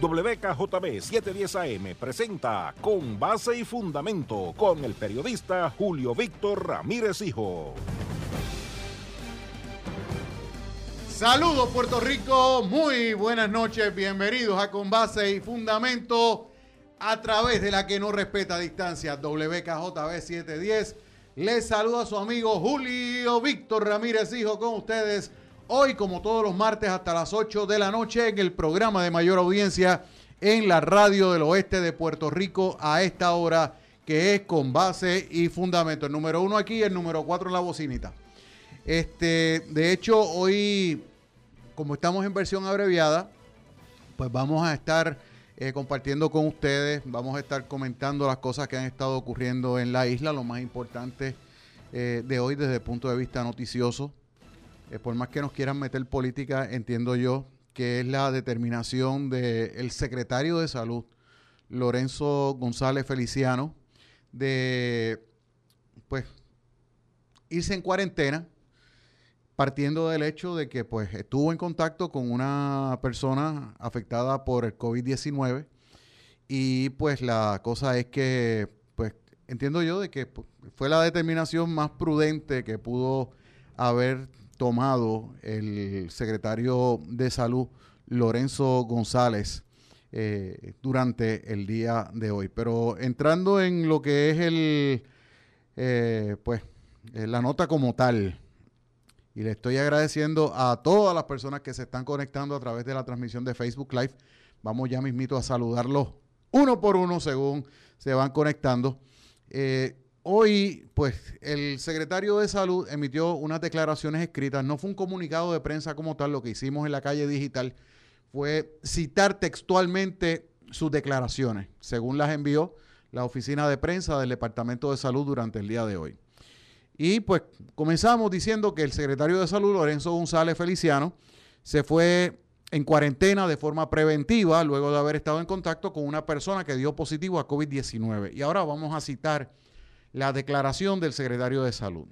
WKJB 710 AM presenta Con Base y Fundamento con el periodista Julio Víctor Ramírez Hijo. Saludos Puerto Rico, muy buenas noches, bienvenidos a Con Base y Fundamento a través de la que no respeta distancia, WKJB 710. Les saluda su amigo Julio Víctor Ramírez Hijo con ustedes Hoy, como todos los martes, hasta las 8 de la noche, en el programa de mayor audiencia en la radio del oeste de Puerto Rico a esta hora, que es con base y fundamento. El número uno aquí, el número cuatro en la bocinita. Este, de hecho, hoy, como estamos en versión abreviada, pues vamos a estar eh, compartiendo con ustedes, vamos a estar comentando las cosas que han estado ocurriendo en la isla, lo más importante eh, de hoy desde el punto de vista noticioso. Eh, por más que nos quieran meter política, entiendo yo que es la determinación del secretario de Salud, Lorenzo González Feliciano, de pues irse en cuarentena, partiendo del hecho de que pues estuvo en contacto con una persona afectada por el COVID-19 y pues la cosa es que pues entiendo yo de que pues, fue la determinación más prudente que pudo haber tomado el secretario de Salud, Lorenzo González, eh, durante el día de hoy. Pero entrando en lo que es el, eh, pues, eh, la nota como tal, y le estoy agradeciendo a todas las personas que se están conectando a través de la transmisión de Facebook Live. Vamos ya mismito a saludarlos uno por uno según se van conectando. Hoy, pues, el secretario de Salud emitió unas declaraciones escritas. No fue un comunicado de prensa como tal. Lo que hicimos en la calle digital fue citar textualmente sus declaraciones, según las envió la oficina de prensa del Departamento de Salud durante el día de hoy. Y pues comenzamos diciendo que el secretario de Salud, Lorenzo González Feliciano, se fue en cuarentena de forma preventiva luego de haber estado en contacto con una persona que dio positivo a COVID-19. Y ahora vamos a citar la declaración del secretario de Salud.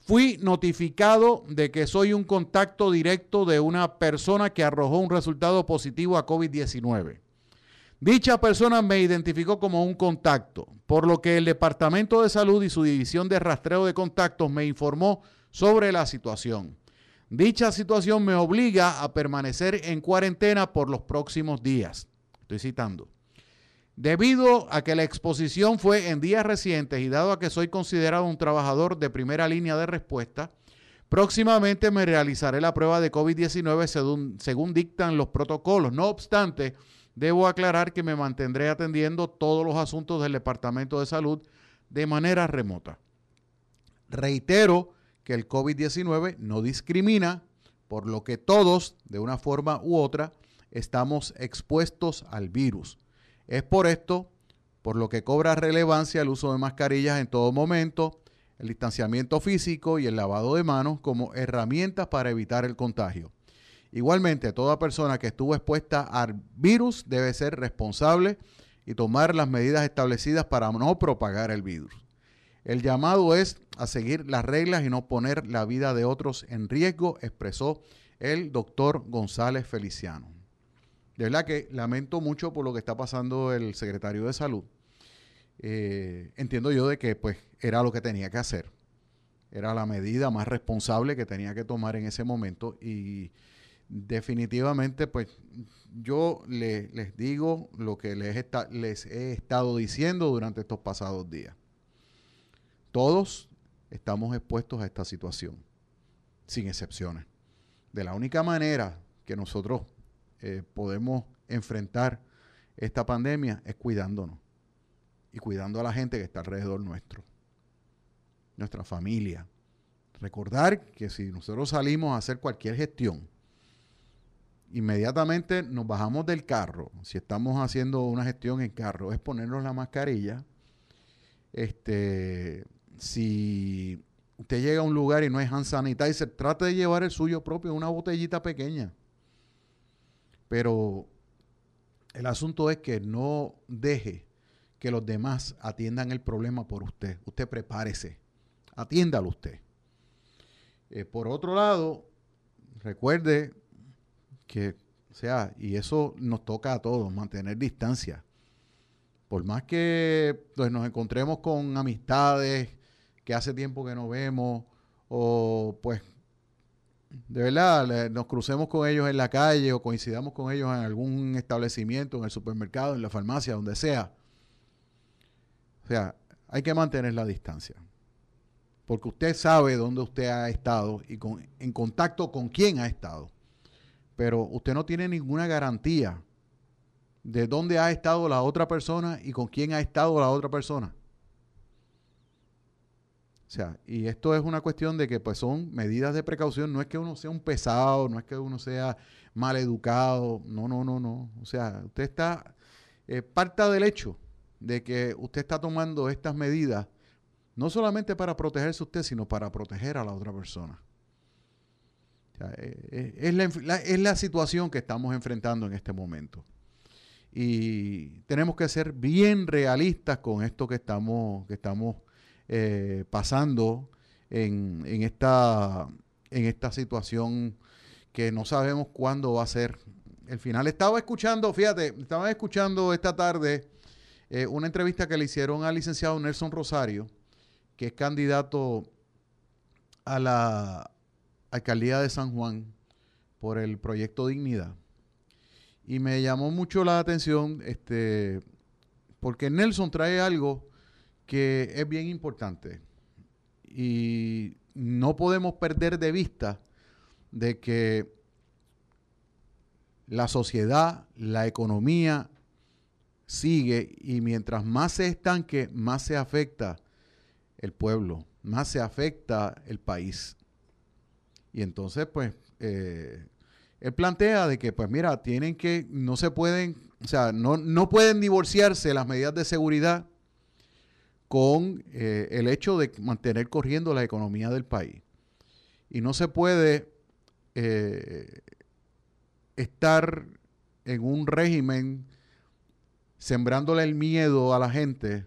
Fui notificado de que soy un contacto directo de una persona que arrojó un resultado positivo a COVID-19. Dicha persona me identificó como un contacto, por lo que el Departamento de Salud y su división de rastreo de contactos me informó sobre la situación. Dicha situación me obliga a permanecer en cuarentena por los próximos días. Estoy citando. Debido a que la exposición fue en días recientes y dado a que soy considerado un trabajador de primera línea de respuesta, próximamente me realizaré la prueba de COVID-19 según, según, dictan los protocolos. No obstante, debo aclarar que me mantendré atendiendo todos los asuntos del Departamento de Salud de manera remota. Reitero que el COVID-19 no discrimina, por lo que todos, de una forma u otra, estamos expuestos al virus. Es por esto por lo que cobra relevancia el uso de mascarillas en todo momento, el distanciamiento físico y el lavado de manos como herramientas para evitar el contagio. Igualmente, toda persona que estuvo expuesta al virus debe ser responsable y tomar las medidas establecidas para no propagar el virus. El llamado es a seguir las reglas y no poner la vida de otros en riesgo, expresó el doctor González Feliciano. De verdad que lamento mucho por lo que está pasando el secretario de salud. Eh, entiendo yo de que pues era lo que tenía que hacer. Era la medida más responsable que tenía que tomar en ese momento y definitivamente pues yo les digo lo que les, les he estado diciendo durante estos pasados días. Todos estamos expuestos a esta situación, sin excepciones. De la única manera que nosotros eh, podemos enfrentar esta pandemia es cuidándonos y cuidando a la gente que está alrededor nuestro, nuestra familia. Recordar que si nosotros salimos a hacer cualquier gestión, inmediatamente nos bajamos del carro. Si estamos haciendo una gestión en carro, es ponernos la mascarilla. Este, si usted llega a un lugar y no hay hand sanitizer, trate de llevar el suyo propio, una botellita pequeña. Pero el asunto es que no deje que los demás atiendan el problema por usted. Usted prepárese, atiéndalo usted. Eh, por otro lado, recuerde que O sea, y eso nos toca a todos, mantener distancia. Por más que pues, nos encontremos con amistades que hace tiempo que no vemos, o pues de verdad nos crucemos con ellos en la calle o coincidamos con ellos en algún establecimiento, en el supermercado, en la farmacia, donde sea. O sea, hay que mantener la distancia. Porque usted sabe dónde usted ha estado y con, en contacto con quién ha estado. Pero usted no tiene ninguna garantía de dónde ha estado la otra persona y con quién ha estado la otra persona. O sea, y esto es una cuestión de que pues son medidas de precaución, no es que uno sea un pesado, no es que uno sea mal educado, no, no, no, no. O sea, usted está, eh, parta del hecho de que usted está tomando estas medidas no solamente para protegerse usted, sino para proteger a la otra persona. Eh, eh, es, la, es la situación que estamos enfrentando en este momento. Y tenemos que ser bien realistas con esto que estamos, que estamos eh, pasando en, en, esta, en esta situación que no sabemos cuándo va a ser el final. Estaba escuchando, fíjate, estaba escuchando esta tarde eh, una entrevista que le hicieron al licenciado Nelson Rosario, que es candidato a la alcaldía de San Juan por el proyecto Dignidad. Y me llamó mucho la atención este, porque Nelson trae algo que es bien importante y no podemos perder de vista de que la sociedad, la economía sigue y mientras más se estanque, más se afecta el pueblo, más se afecta el país. Y entonces, pues, eh, él plantea de que, pues mira, tienen que, no se pueden, o sea, no, no pueden divorciarse las medidas de seguridad con eh, el hecho de mantener corriendo la economía del país. Y no se puede eh, estar en un régimen sembrándole el miedo a la gente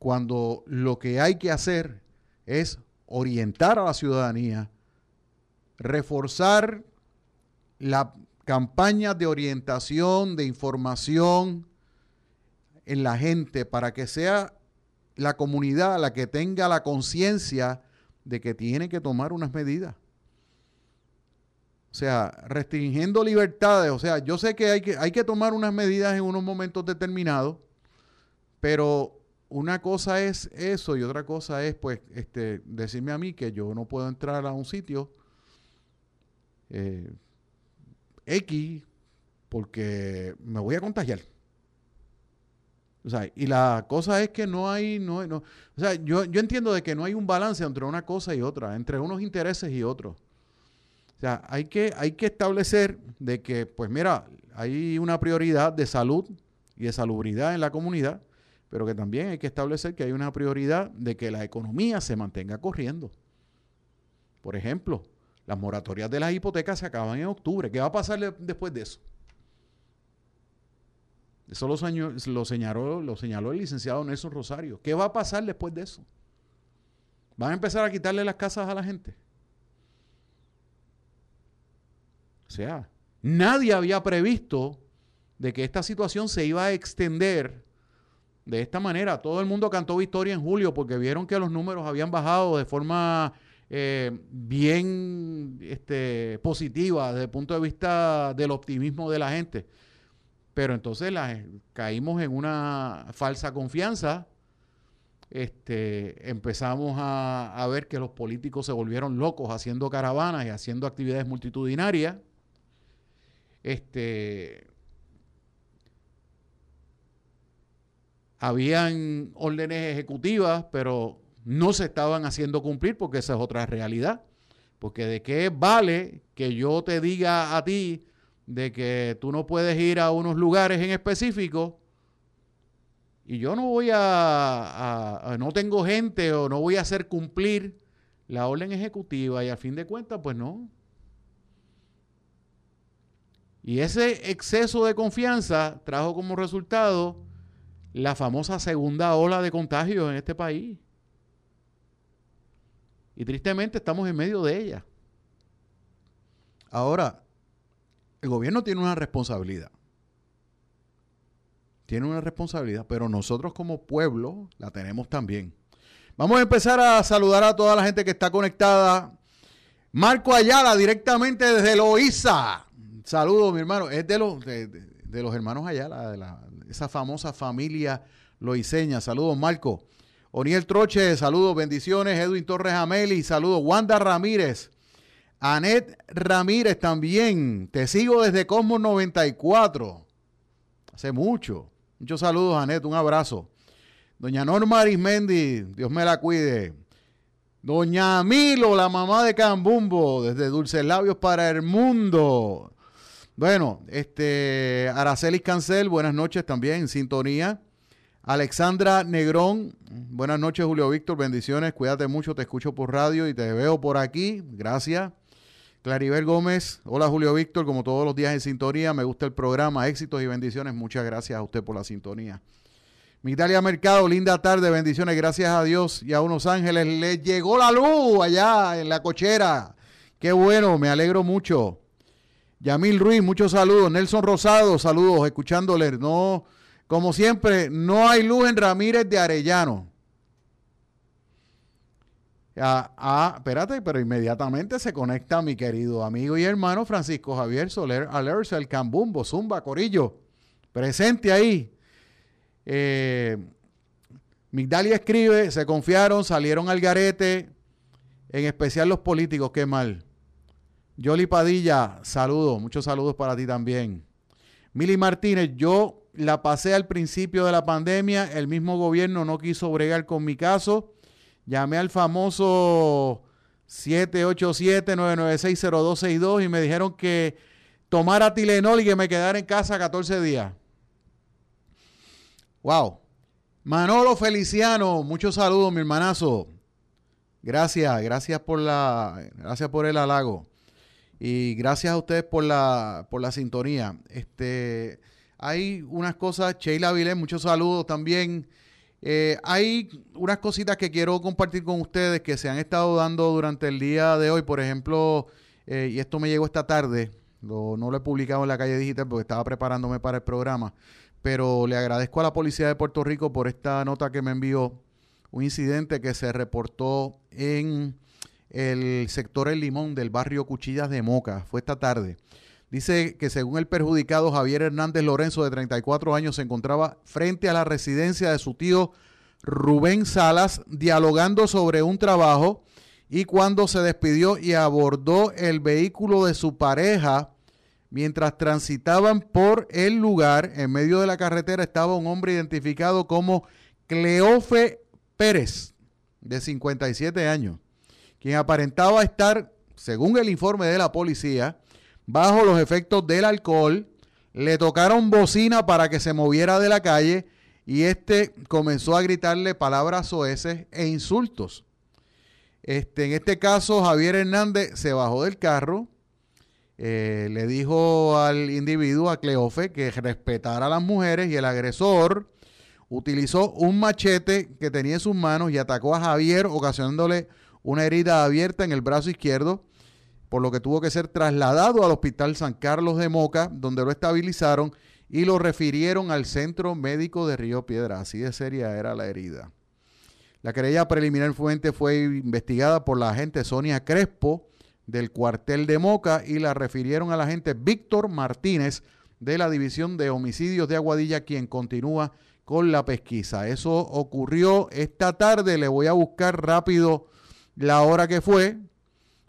cuando lo que hay que hacer es orientar a la ciudadanía, reforzar la campaña de orientación, de información, en la gente para que sea la comunidad la que tenga la conciencia de que tiene que tomar unas medidas. O sea, restringiendo libertades. O sea, yo sé que hay que, hay que tomar unas medidas en unos momentos determinados, pero una cosa es eso y otra cosa es, pues, este, decirme a mí que yo no puedo entrar a un sitio eh, X porque me voy a contagiar. O sea, y la cosa es que no hay, no, no o sea, yo, yo entiendo de que no hay un balance entre una cosa y otra, entre unos intereses y otros. O sea, hay que, hay que establecer de que, pues mira, hay una prioridad de salud y de salubridad en la comunidad, pero que también hay que establecer que hay una prioridad de que la economía se mantenga corriendo. Por ejemplo, las moratorias de las hipotecas se acaban en octubre. ¿Qué va a pasar después de eso? Eso lo, señaló, lo señaló el licenciado Nelson Rosario. ¿Qué va a pasar después de eso? ¿Van a empezar a quitarle las casas a la gente? O sea, nadie había previsto de que esta situación se iba a extender de esta manera. Todo el mundo cantó victoria en julio porque vieron que los números habían bajado de forma eh, bien este, positiva desde el punto de vista del optimismo de la gente. Pero entonces caímos en una falsa confianza. Este, empezamos a, ver que los políticos se volvieron locos haciendo caravanas y haciendo actividades multitudinarias. Este, habían órdenes ejecutivas, pero no se estaban haciendo cumplir porque esa es otra realidad. Porque de qué vale que yo te diga a ti de que tú no puedes ir a unos lugares en específico y yo no voy a, no tengo gente o no voy a hacer cumplir la orden ejecutiva y al fin de cuentas pues no. Y ese exceso de confianza trajo como resultado la famosa segunda ola de contagios en este país. Y tristemente estamos en medio de ella. Ahora, el gobierno tiene una responsabilidad. Tiene una responsabilidad, pero nosotros como pueblo la tenemos también. Vamos a empezar a saludar a toda la gente que está conectada. Marco Ayala, directamente desde Loíza. Saludos, mi hermano. Es de los, de, los hermanos Ayala, de la, esa famosa familia loiseña. Saludos, Marco. Oniel Troche, saludos, bendiciones. Edwin Torres Ameli, saludos. Wanda Ramírez. Anet Ramírez también. Te sigo desde Cosmos 94. Hace mucho. Muchos saludos, Anet. Un abrazo. Doña Norma Arismendi, Dios me la cuide. Doña Milo, la mamá de Cambumbo, desde Dulces Labios para el Mundo. Bueno, este Aracelis Cancel, buenas noches también, en sintonía. Alexandra Negrón, buenas noches Julio Víctor, bendiciones, cuídate mucho, te escucho por radio y te veo por aquí, gracias. Claribel Gómez, hola Julio Víctor, como todos los días en sintonía, me gusta el programa, éxitos y bendiciones, muchas gracias a usted por la sintonía. Migdalia Mercado, linda tarde, bendiciones, gracias a Dios y a unos ángeles. Les llegó la luz allá en la cochera. Qué bueno, me alegro mucho. Yamil Ruiz, muchos saludos. Nelson Rosado, saludos, escuchándole. No, como siempre, no hay luz en Ramírez de Arellano. Ah, ah, espérate, pero inmediatamente se conecta mi querido amigo y hermano Francisco Javier Soler Alerce, el Cambumbo, Zumba, Corillo, presente ahí. Eh, Migdalia escribe, se confiaron, salieron al garete, en especial los políticos, qué mal. Yoli Padilla, saludos, muchos saludos para ti también. Mili Martínez, yo la pasé al principio de la pandemia, el mismo gobierno no quiso bregar con mi caso. Llamé al famoso 787-996-0262 y me dijeron que tomara Tilenol y que me quedara en casa 14 días. Wow. Manolo Feliciano, muchos saludos, mi hermanazo. Gracias, gracias por la, gracias por el halago. Y gracias a ustedes por la, por la sintonía. Este, hay unas cosas, Sheila Vilés, muchos saludos también. Eh, hay unas cositas que quiero compartir con ustedes que se han estado dando durante el día de hoy. Por ejemplo, eh, y esto me llegó esta tarde, no lo he publicado en la calle digital porque estaba preparándome para el programa, pero le agradezco a la Policía de Puerto Rico por esta nota que me envió. Un incidente que se reportó en el sector El Limón del barrio Cuchillas de Moca. Fue esta tarde. Dice que según el perjudicado Javier Hernández Lorenzo, de 34 años, se encontraba frente a la residencia de su tío Rubén Salas, dialogando sobre un trabajo y cuando se despidió y abordó el vehículo de su pareja, mientras transitaban por el lugar, en medio de la carretera estaba un hombre identificado como Cleofe Pérez, de 57 años quien aparentaba estar, según el informe de la policía, bajo los efectos del alcohol, le tocaron bocina para que se moviera de la calle y este comenzó a gritarle palabras soeces e insultos. Este, en este caso, Javier Hernández se bajó del carro, eh, le dijo al individuo, a Cleofe, que respetara a las mujeres y el agresor utilizó un machete que tenía en sus manos y atacó a Javier, ocasionándole una herida abierta en el brazo izquierdo, por lo que tuvo que ser trasladado al Hospital San Carlos de Moca, donde lo estabilizaron y lo refirieron al Centro Médico de Río Piedra. Así de seria era la herida. La querella preliminar fuente fue investigada por la agente Sonia Crespo del cuartel de Moca y la refirieron al agente Víctor Martínez de la División de Homicidios de Aguadilla, quien continúa con la pesquisa. Eso ocurrió esta tarde. Le voy a buscar rápido la hora que fue.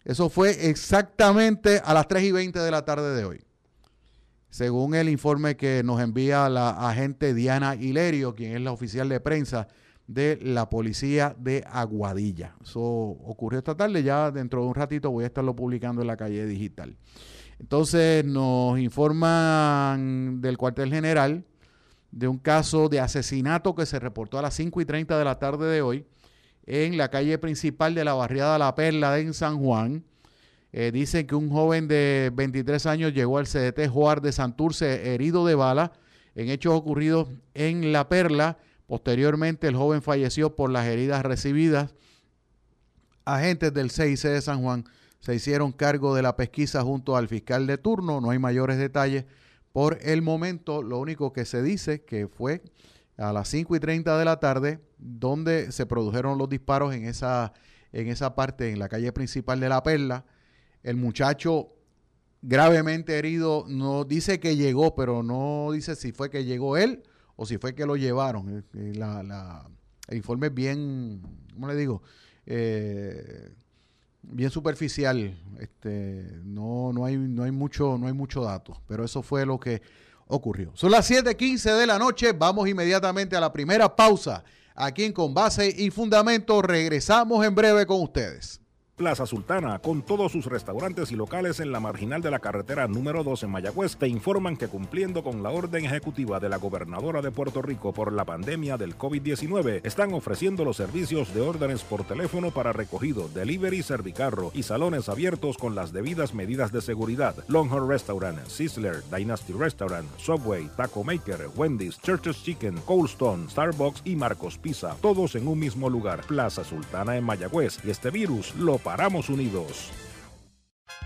Eso fue exactamente a las 3 y 20 de la tarde de hoy. Según el informe que nos envía la agente Diana Hilerio, quien es la oficial de prensa de la policía de Aguadilla. Eso ocurrió esta tarde, ya dentro de un ratito voy a estarlo publicando en la calle digital. Entonces nos informan del cuartel general de un caso de asesinato que se reportó a las 5 y 30 de la tarde de hoy en la calle principal de la barriada La Perla en San Juan. Eh, dicen que un joven de 23 años llegó al CDT Juar de Santurce herido de bala en hechos ocurridos en La Perla. Posteriormente el joven falleció por las heridas recibidas. Agentes del CIC de San Juan se hicieron cargo de la pesquisa junto al fiscal de turno. No hay mayores detalles por el momento. Lo único que se dice que fue a las 5 y 30 de la tarde donde se produjeron los disparos en esa, en esa parte, en la calle principal de La Perla. El muchacho gravemente herido no dice que llegó, pero no dice si fue que llegó él o si fue que lo llevaron. Eh, eh, la, el informe es bien, ¿cómo le digo? Eh, bien superficial. Este, no, no, hay, no, hay mucho, no hay mucho dato, pero eso fue lo que ocurrió. Son las 7:15 de la noche. Vamos inmediatamente a la primera pausa aquí en Con Base y Fundamento. Regresamos en breve con ustedes. Plaza Sultana, con todos sus restaurantes y locales en la marginal de la carretera número 2 en Mayagüez, te informan que cumpliendo con la orden ejecutiva de la gobernadora de Puerto Rico por la pandemia del COVID-19, están ofreciendo los servicios de órdenes por teléfono para recogido, delivery, servicarro y salones abiertos con las debidas medidas de seguridad. Longhorn Restaurant, Sizzler, Dynasty Restaurant, Subway, Taco Maker, Wendy's, Church's Chicken, Cold Stone, Starbucks y Marcos Pizza, todos en un mismo lugar. Plaza Sultana en Mayagüez y este virus lo paramos unidos.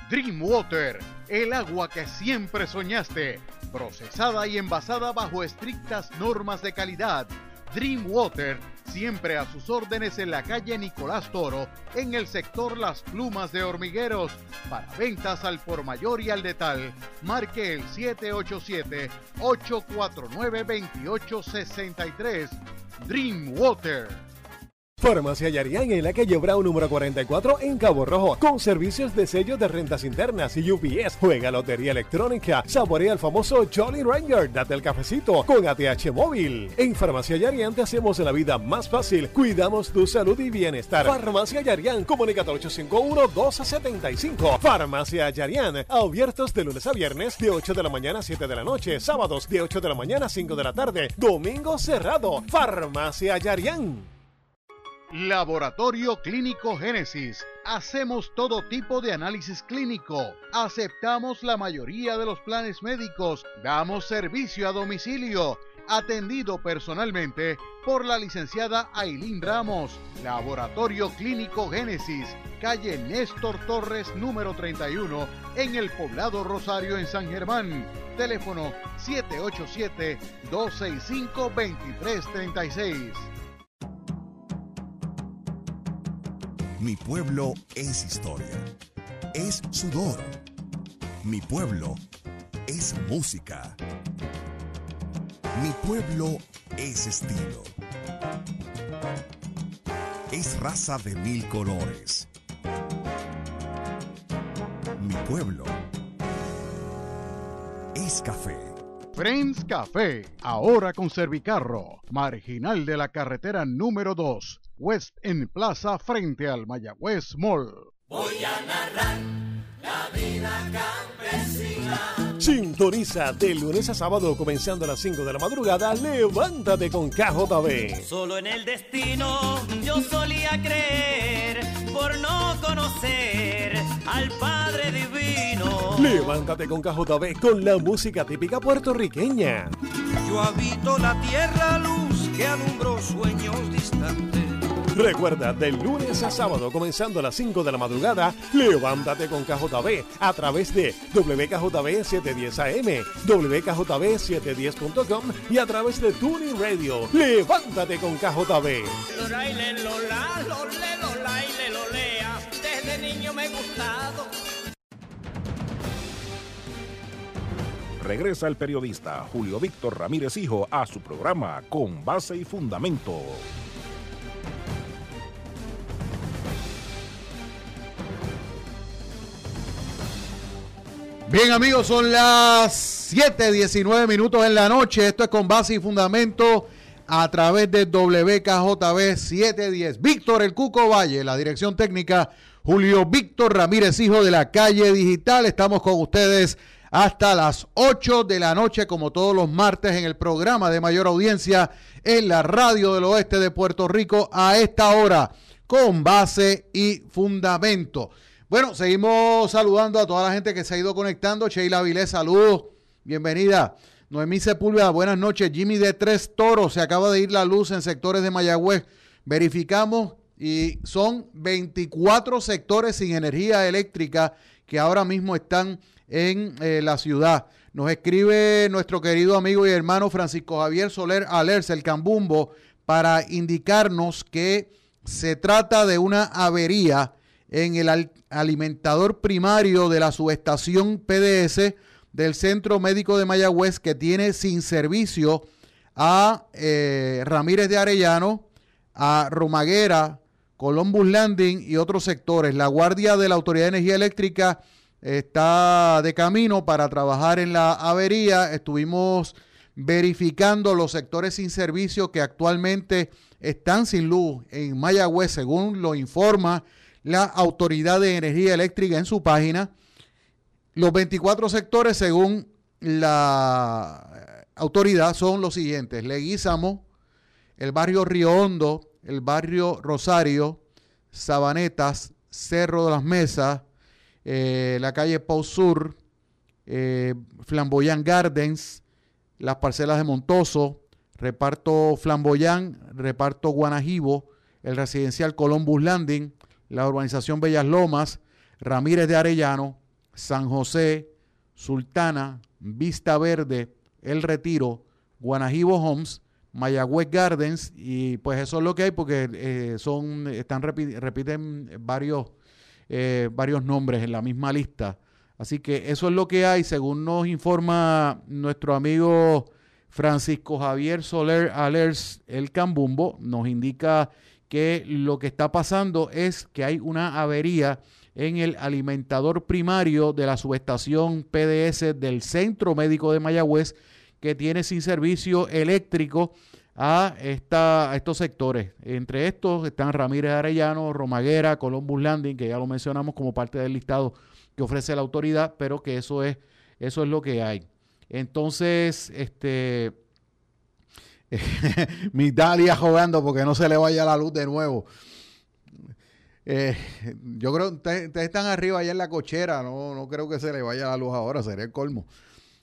Dreamwater, el agua que siempre soñaste, procesada y envasada bajo estrictas normas de calidad. Dreamwater, siempre a sus órdenes en la calle Nicolás Toro, en el sector Las Plumas de Hormigueros. Para ventas al por mayor y al detal, marque el 787-849-2863. Dreamwater. Farmacia Yarián en la calle Brown número 44 en Cabo Rojo, con servicios de sello de rentas internas y UPS. Juega lotería electrónica, saborea el famoso Jolly Ranger, date el cafecito con ATH móvil. En Farmacia Yarián te hacemos la vida más fácil, cuidamos tu salud y bienestar. Farmacia Yarián, comunica 851-1275. Farmacia Yarián, abiertos de lunes a viernes de 8 de la mañana a 7 de la noche, sábados de 8 de la mañana a 5 de la tarde, domingo cerrado. Farmacia Yarián. Laboratorio Clínico Génesis. Hacemos todo tipo de análisis clínico. Aceptamos la mayoría de los planes médicos. Damos servicio a domicilio. Atendido personalmente por la licenciada Ailín Ramos. Laboratorio Clínico Génesis. Calle Néstor Torres número 31 en el poblado Rosario en San Germán. Teléfono 787 Mi pueblo es historia, es sudor. Mi pueblo es música. Mi pueblo es estilo. Es raza de mil colores. Mi pueblo es café. Friends Café, ahora con Servicarro, marginal de la carretera número 2 West en Plaza frente al Mayagüez Mall. Voy a narrar la vida campesina. Sintoniza de lunes a sábado comenzando a las 5 de la madrugada. Levántate con KJB. Solo en el destino yo solía creer por no conocer al Padre Divino. Levántate con KJB con la música típica puertorriqueña. Yo habito la tierra luz que alumbró sueños distantes Recuerda, de lunes a sábado, comenzando a las 5 de la madrugada, levántate con KJB a través de WKJB 710 AM, WKJB710.com y a través de Tuning Radio. Levántate con KJB. Desde niño me he gustado. Regresa el periodista Julio Víctor Ramírez Hijo a su programa Con Base y Fundamento. Bien amigos, son las 7.19 minutos en la noche. Esto es con base y fundamento a través de WKJB 710. Víctor El Cuco Valle, la dirección técnica Julio Víctor Ramírez, hijo de la calle digital. Estamos con ustedes hasta las 8 de la noche, como todos los martes, en el programa de mayor audiencia en la radio del oeste de Puerto Rico a esta hora, con base y fundamento. Bueno, seguimos saludando a toda la gente que se ha ido conectando. Sheila Vilés, saludos, bienvenida. Noemí Sepúlveda, buenas noches. Jimmy de Tres Toros, se acaba de ir la luz en sectores de Mayagüez. Verificamos y son 24 sectores sin energía eléctrica que ahora mismo están en eh, la ciudad. Nos escribe nuestro querido amigo y hermano Francisco Javier Soler Alers, el Cambumbo, para indicarnos que se trata de una avería en el alimentador primario de la subestación PDS del Centro Médico de Mayagüez que tiene sin servicio a eh, Ramírez de Arellano, a Romaguera, Columbus Landing y otros sectores. La Guardia de la Autoridad de Energía Eléctrica está de camino para trabajar en la avería. Estuvimos verificando los sectores sin servicio que actualmente están sin luz en Mayagüez, según lo informa la Autoridad de Energía Eléctrica en su página. Los 24 sectores, según la autoridad, son los siguientes. Leguízamo, el barrio Río Hondo, el barrio Rosario, Sabanetas, Cerro de las Mesas, eh, la calle Pau Sur, eh, Flamboyán Gardens, las parcelas de Montoso, reparto Flamboyán, reparto Guanajibo, el residencial Columbus Landing, la urbanización Bellas Lomas, Ramírez de Arellano, San José, Sultana, Vista Verde, El Retiro, Guanajibo Homes, Mayagüez Gardens y pues eso es lo que hay porque eh, son están repiten varios eh, varios nombres en la misma lista. Así que eso es lo que hay, según nos informa nuestro amigo Francisco Javier Soler Alers, el Cambumbo, nos indica que lo que está pasando es que hay una avería en el alimentador primario de la subestación PDS del Centro Médico de Mayagüez, que tiene sin servicio eléctrico a, esta, a estos sectores. Entre estos están Ramírez Arellano, Romaguera, Columbus Landing, que ya lo mencionamos como parte del listado que ofrece la autoridad, pero que eso es, eso es lo que hay. Entonces, este, mi Dalia jugando porque no se le vaya la luz de nuevo. Eh, yo creo que ustedes, están arriba allá en la cochera, no, no creo que se le vaya la luz ahora, sería el colmo.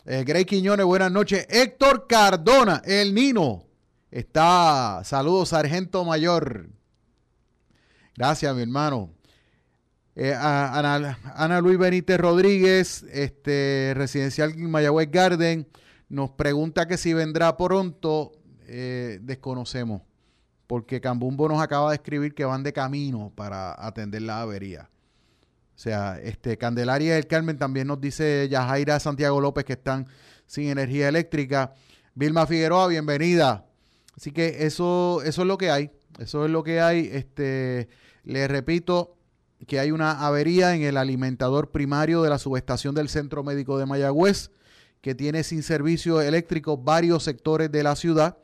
Eh, Grey Quiñones, buenas noches. Héctor Cardona, el Nino, está. Saludos, Sargento Mayor. Gracias, mi hermano. Eh, Ana, Luis Benítez Rodríguez, este, residencial Mayagüez Garden, nos pregunta que si vendrá pronto. Eh, desconocemos, porque Cambumbo nos acaba de escribir que van de camino para atender la avería. O sea, este Candelaria del Carmen también nos dice Yajaira Santiago López que están sin energía eléctrica. Vilma Figueroa, bienvenida. Así que eso, eso es lo que hay. Eso es lo que hay. Este, le repito que hay una avería en el alimentador primario de la subestación del Centro Médico de Mayagüez, que tiene sin servicio eléctrico varios sectores de la ciudad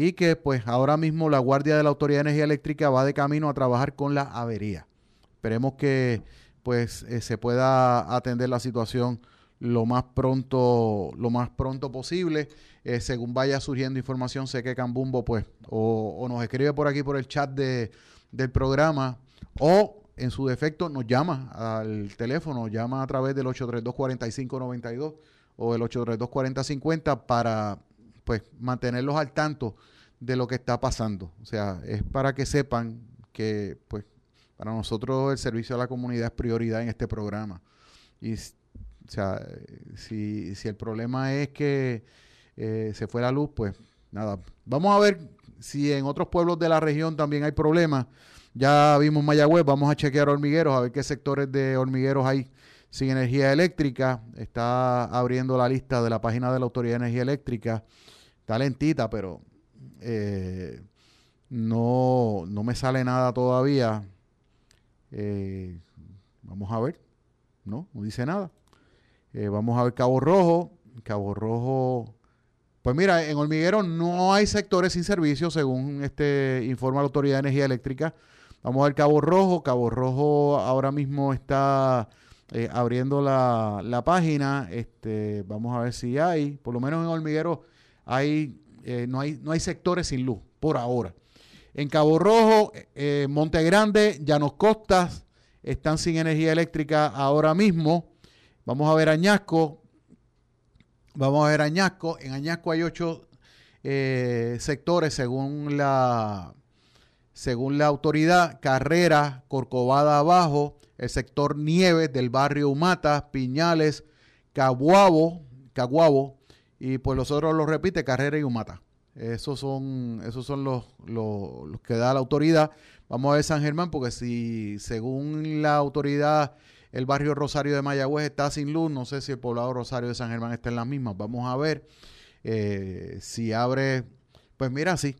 y que pues ahora mismo la Guardia de la Autoridad de Energía Eléctrica va de camino a trabajar con la avería. Esperemos que pues eh, se pueda atender la situación lo más pronto, lo más pronto posible. Eh, según vaya surgiendo información, sé que Cambumbo pues o, nos escribe por aquí por el chat de, del programa o en su defecto nos llama al teléfono, llama a través del 832-4592 o el 832-4050 para pues mantenerlos al tanto de lo que está pasando. O sea, es para que sepan que pues para nosotros el servicio a la comunidad es prioridad en este programa. Y o sea, si, el problema es que eh, se fue la luz, pues nada. Vamos a ver si en otros pueblos de la región también hay problemas. Ya vimos Mayagüez, vamos a chequear hormigueros, a ver qué sectores de hormigueros hay sin energía eléctrica. Está abriendo la lista de la página de la Autoridad de Energía Eléctrica está lentita, pero eh, no, no me sale nada todavía. Eh, vamos a ver. No, no dice nada. Eh, vamos a ver Cabo Rojo. Cabo Rojo. Pues mira, en Hormiguero no hay sectores sin servicio, según este informa la Autoridad de Energía Eléctrica. Vamos a ver Cabo Rojo. Cabo Rojo ahora mismo está abriendo la, la, página. Este, vamos a ver si hay. Por lo menos en Hormiguero hay, eh, no, hay, no hay sectores sin luz por ahora. En Cabo Rojo, eh, Monte Grande, Llanos Costas están sin energía eléctrica ahora mismo. Vamos a ver Añasco. Vamos a ver Añasco. En Añasco hay ocho eh, sectores según la según la autoridad, Carrera, Corcovada Abajo, el sector Nieves del barrio Humata, Piñales, Caguabo, Caguabo, y pues los otros lo repite, Carrera y Humata. Esos son, esos son los, los, los que da la autoridad. Vamos a ver San Germán, porque si según la autoridad el barrio Rosario de Mayagüez está sin luz, no sé si el poblado Rosario de San Germán está en las mismas. Vamos a ver eh, si abre, pues mira, sí.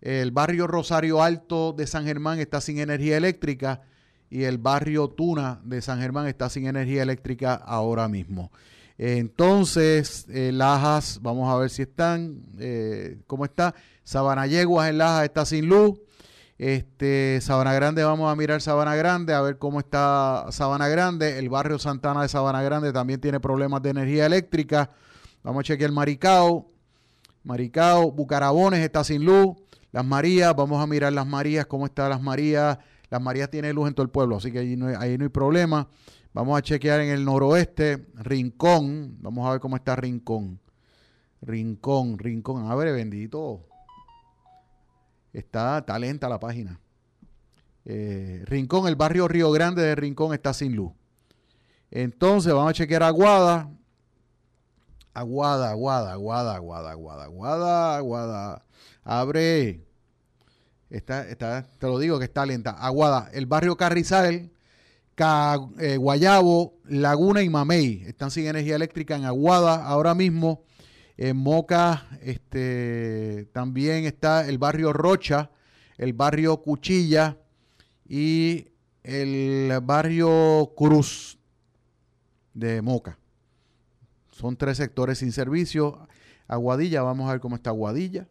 El barrio Rosario Alto de San Germán está sin energía eléctrica y el barrio Tuna de San Germán está sin energía eléctrica ahora mismo. Entonces, eh, Lajas, vamos a ver si están, eh, cómo está. Sabanayeguas en Lajas está sin luz. Este, Sabana Grande, vamos a mirar Sabana Grande, a ver cómo está Sabana Grande. El barrio Santana de Sabana Grande también tiene problemas de energía eléctrica. Vamos a chequear Maricao. Maricao, Bucarabones está sin luz. Las Marías, vamos a mirar las Marías, cómo están las Marías. Las Marías tienen luz en todo el pueblo, así que ahí no hay, problema. Vamos a chequear en el noroeste, Rincón. Vamos a ver cómo está Rincón. Rincón, Rincón. Abre, bendito. Está, está lenta la página. Eh, Rincón, el barrio Río Grande de Rincón está sin luz. Entonces vamos a chequear Aguada. Aguada, Aguada, Aguada, Aguada, Aguada, Aguada, Aguada. Abre. Está, está, te lo digo que está lenta. Aguada, el barrio Carrizal, Ca- eh, Guayabo, Laguna y Mamey están sin energía eléctrica en Aguada ahora mismo. En Moca este, también está el barrio Rocha, el barrio Cuchilla y el barrio Cruz de Moca. Son tres sectores sin servicio. Aguadilla, vamos a ver cómo está Aguadilla.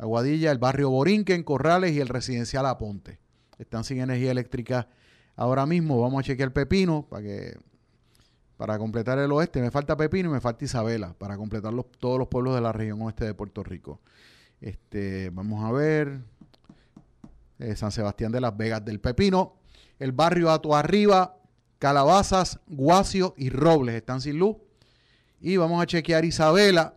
Aguadilla, el barrio Borinquen, Corrales y el residencial Aponte. Están sin energía eléctrica ahora mismo. Vamos a chequear Pepino para que para completar el oeste. Me falta Pepino y me falta Isabela para completar los- todos los pueblos de la región oeste de Puerto Rico. Este, vamos a ver. eh, San Sebastián de las Vegas del Pepino. El barrio Ato Arriba, Calabazas, Guacio y Robles están sin luz. Y vamos a chequear Isabela.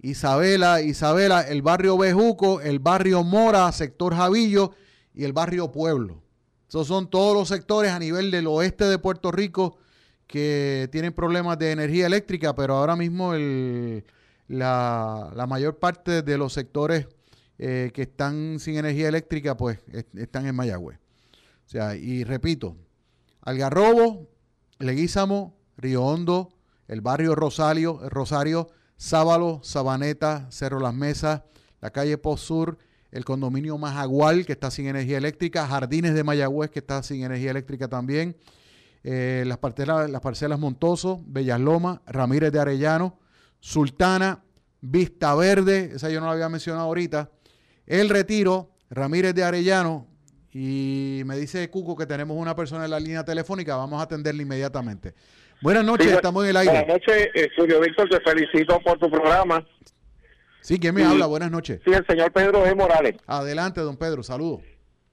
Isabela, Isabela, el barrio Bejuco, el barrio Mora, sector Javillo y el barrio Pueblo. Esos son todos los sectores a nivel del oeste de Puerto Rico que tienen problemas de energía eléctrica, pero ahora mismo el- la, mayor parte de los sectores eh, que están sin energía eléctrica, pues est- están en Mayagüez. O sea, y repito, Algarrobo, Leguízamo, Río Hondo, el barrio Rosario, Rosario, Sábalo, Sabaneta, Cerro Las Mesas, la calle Post Sur, el condominio Majagual, que está sin energía eléctrica, Jardines de Mayagüez, que está sin energía eléctrica también, eh, las, parcelas, las parcelas Montoso, Bellas Lomas, Ramírez de Arellano, Sultana, Vista Verde, esa yo no la había mencionado ahorita, El Retiro, Ramírez de Arellano, y me dice Cuco que tenemos una persona en la línea telefónica, vamos a atenderla inmediatamente. Buenas noches, Sí, estamos en el aire. Buenas noches, eh, Julio Víctor, te felicito por tu programa. Sí, ¿quién me Sí. habla? Buenas noches. Sí, el señor Pedro E. Morales. Adelante, don Pedro, saludos.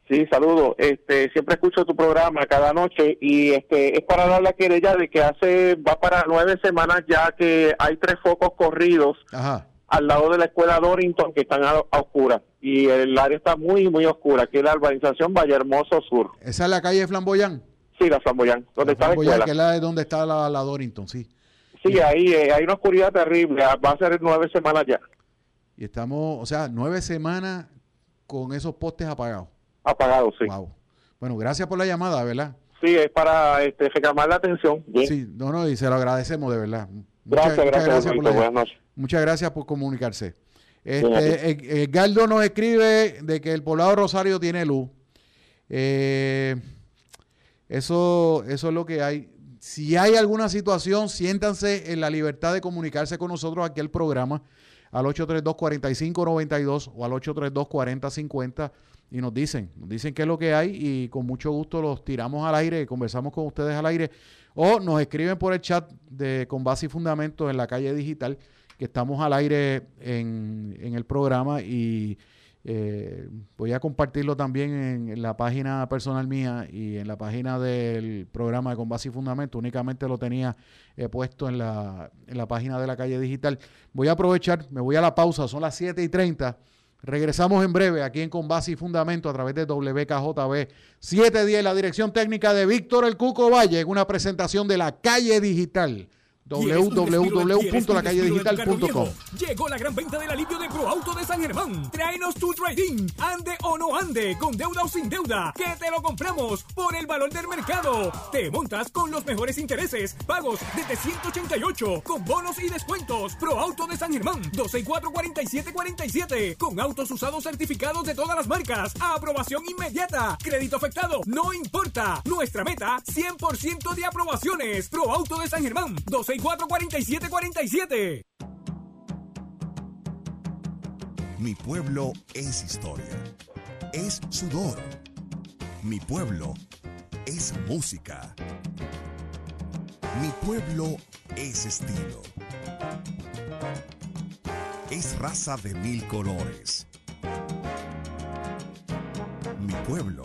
Sí, saludo. Este, siempre escucho tu programa cada noche y este es para dar la querella de que hace va para nueve semanas ya que hay tres focos corridos Ajá. al lado de la escuela Dorrington que están a, a oscuras y el área está muy muy oscura, que es la urbanización Valle Hermoso Sur. Esa es la calle de Flamboyán. Sí, la Flamboyán, donde está la escuela. que es la de donde está la, la Dorrington, sí. Sí, ahí eh, hay una oscuridad terrible. Va a ser nueve semanas ya Y estamos, o sea, nueve semanas con esos postes apagados. apagado, sí. Wow. Bueno, gracias por la llamada, ¿verdad? Sí, es para este, reclamar la atención. Bien. Sí, no, no, y se lo agradecemos de verdad. Muchas- Gracias, muchas gracias, por Julito. la- Buenas noches. Muchas gracias por comunicarse. Este, Galdo nos escribe de que el poblado Rosario tiene luz. Eh, eso, eso es lo que hay. Si hay alguna situación, siéntanse en la libertad de comunicarse con nosotros aquí al programa al 832-4592 o al 832-4050 y nos dicen, nos dicen qué es lo que hay y con mucho gusto los tiramos al aire, conversamos con ustedes al aire o nos escriben por el chat de Con Base y Fundamentos en la calle digital que estamos al aire en, en el programa y eh, voy a compartirlo también en, la página personal mía y en la página del programa de Con Base y Fundamentos. Únicamente lo tenía eh, puesto en la, en la página de la calle digital. Voy a aprovechar, me voy a la pausa, son las 7 y 30 Regresamos en breve aquí en Con Base y Fundamento a través de WKJB 710, la dirección técnica de Víctor El Cuco Valle, en una presentación de la calle digital www.lacalledigital.com Llegó la gran venta del alivio de ProAuto de San Germán. Tráenos tu trading, ande o no ande, con deuda o sin deuda, que te lo compramos por el valor del mercado. Te montas con los mejores intereses, pagos desde 188, con bonos y descuentos. ProAuto de San Germán, 264-4747, con autos usados certificados de todas las marcas. Aprobación inmediata. Crédito afectado, no importa. Nuestra meta, 100% de aprobaciones. ProAuto de San Germán, 12 4747 Mi pueblo es historia. Es sudor. Mi pueblo es música. Mi pueblo es estilo. Es raza de mil colores. Mi pueblo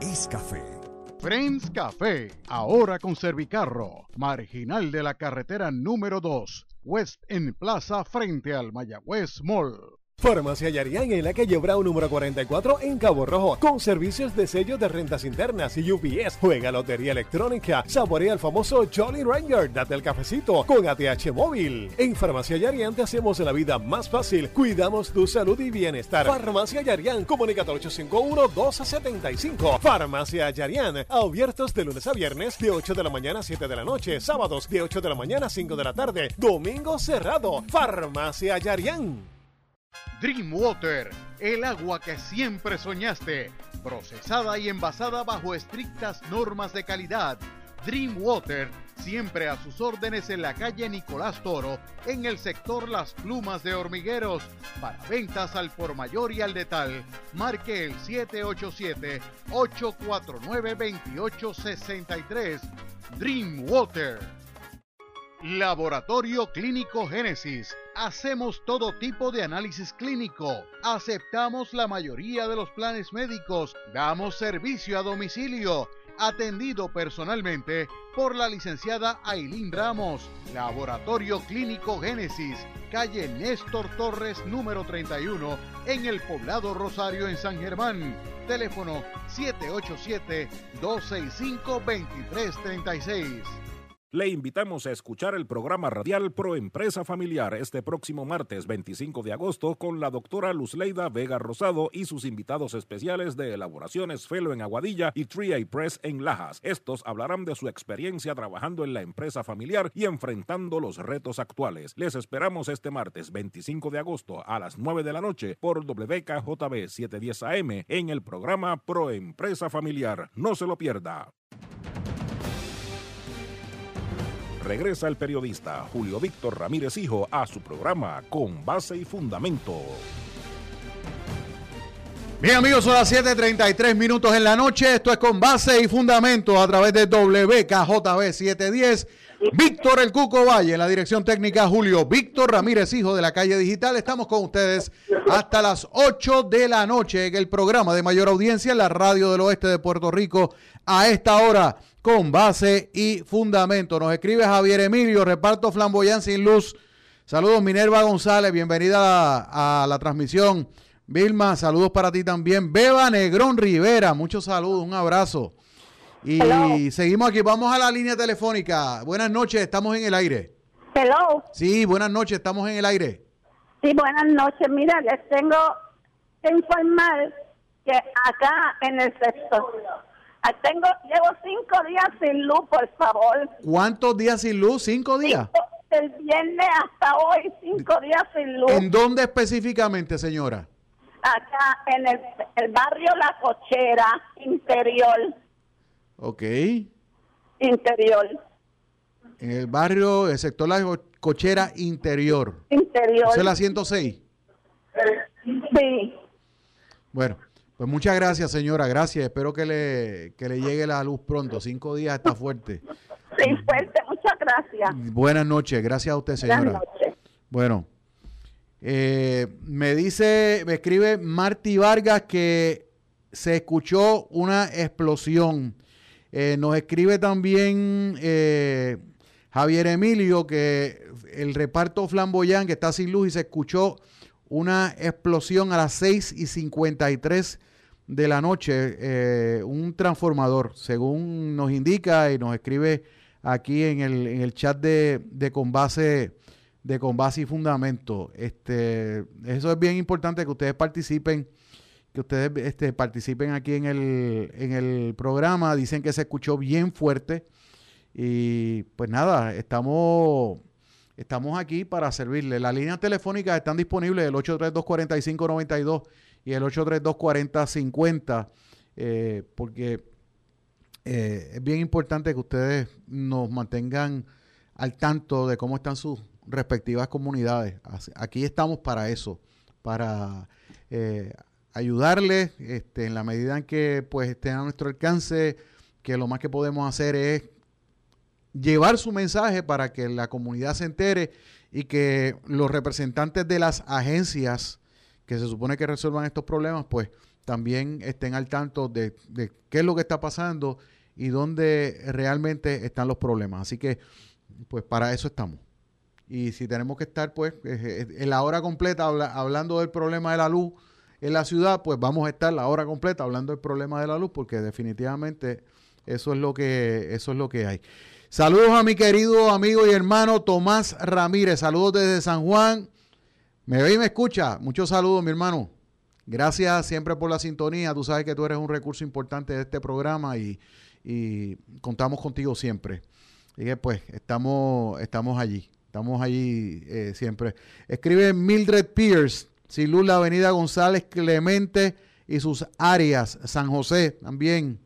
es café. Friends Café, ahora con Servicarro, marginal de la carretera número 2, West en Plaza frente al Mayagüez Mall. Farmacia Yarián en la calle Brown número 44 en Cabo Rojo, con servicios de sello de rentas internas y UPS. Juega lotería electrónica, saborea el famoso Jolly Ranger, date el cafecito con ATH móvil. En Farmacia Yarián te hacemos la vida más fácil, cuidamos tu salud y bienestar. Farmacia Yarián, comunicate al 851-1275. Farmacia Yarián, abiertos de lunes a viernes de 8 de la mañana a 7 de la noche, sábados de 8 de la mañana a 5 de la tarde, domingo cerrado. Farmacia Yarián. Dreamwater, el agua que siempre soñaste, procesada y envasada bajo estrictas normas de calidad. Dreamwater, siempre a sus órdenes en la calle Nicolás Toro, en el sector Las Plumas de Hormigueros. Para ventas al por mayor y al detal, marque el 787-849-2863. Dreamwater. Laboratorio Clínico Génesis. Hacemos todo tipo de análisis clínico. Aceptamos la mayoría de los planes médicos. Damos servicio a domicilio. Atendido personalmente por la licenciada Ailín Ramos. Laboratorio Clínico Génesis. Calle Néstor Torres número 31 en el poblado Rosario en San Germán. Teléfono 787 265 2336. Le invitamos a escuchar el programa radial Pro Empresa Familiar este próximo martes 25 de agosto con la doctora Luzleida Vega Rosado y sus invitados especiales de Elaboraciones Felo en Aguadilla y Tria Press en Lajas. Estos hablarán de su experiencia trabajando en la empresa familiar y enfrentando los retos actuales. Les esperamos este martes 25 de agosto a las 9 de la noche por WKJB 710 AM en el programa Pro Empresa Familiar. No se lo pierda. Regresa el periodista Julio Víctor Ramírez Hijo a su programa Con Base y Fundamento. Bien amigos, son las 7.33 minutos en la noche. Esto es Con Base y Fundamento a través de WKJB 710. Víctor El Cuco Valle, en la dirección técnica Julio Víctor Ramírez Hijo de la calle digital. Estamos con ustedes hasta las 8 de la noche en el programa de mayor audiencia en la radio del oeste de Puerto Rico a esta hora con base y fundamento. Nos escribe Javier Emilio, reparto flamboyán sin luz. Saludos Minerva González, bienvenida a, la transmisión. Vilma, saludos para ti también. Beba Negrón Rivera, muchos saludos, un abrazo. Y seguimos aquí, vamos a la línea telefónica. Buenas noches, estamos en el aire. Hello. Sí, buenas noches, estamos en el aire. Sí, buenas noches. Mira, les tengo que informar que acá en el sector tengo, llevo cinco días sin luz, por favor. ¿Cuántos días sin luz? ¿Cinco días? el viernes hasta hoy, cinco días sin luz. ¿En dónde específicamente, señora? Acá, en el, barrio La Cochera, interior. Ok. Interior. En el barrio, el sector La Cochera, interior. Interior. ¿Es la 106? Sí. Bueno, pues muchas gracias, señora. Gracias. Espero que le, le llegue la luz pronto. Cinco días está fuerte. Sí, fuerte. Muchas gracias. Buenas noches. Gracias a usted, señora. Buenas noches. Bueno, eh, me dice, me escribe Marty Vargas que se escuchó una explosión. Eh, nos escribe también eh, Javier Emilio que el reparto flamboyán que está sin luz y se escuchó una explosión a las 6 y 53 de la noche, eh, un transformador, según nos indica y nos escribe aquí en el, en el chat de, de Conbase de Conbase y Fundamento. Este, eso es bien importante que ustedes participen, que ustedes este, participen aquí en el, en el programa. Dicen que se escuchó bien fuerte. Y pues nada, estamos, estamos aquí para servirle. Las líneas telefónicas están disponibles, el 832-4592 y el 832-4050, eh, porque eh, es bien importante que ustedes nos mantengan al tanto de cómo están sus respectivas comunidades. Aquí estamos para eso, para eh, ayudarles este, en la medida en que pues estén a nuestro alcance, que lo más que podemos hacer es llevar su mensaje para que la comunidad se entere y que los representantes de las agencias que se supone que resuelvan estos problemas, pues también estén al tanto de, qué es lo que está pasando y dónde realmente están los problemas. Así que, pues para eso estamos. Y si tenemos que estar, pues, eh, eh, en la hora completa hablando del problema de la luz en la ciudad, pues vamos a estar la hora completa hablando del problema de la luz, porque definitivamente eso es lo que, eso es lo que hay. Saludos a mi querido amigo y hermano Tomás Ramírez. Saludos desde San Juan. Me ve y me escucha. Muchos saludos, mi hermano. Gracias siempre por la sintonía. Tú sabes que tú eres un recurso importante de este programa y, contamos contigo siempre. Y que pues estamos, estamos allí. Estamos allí eh, siempre. Escribe Mildred Pierce, sin luz la avenida González Clemente y sus áreas, San José también.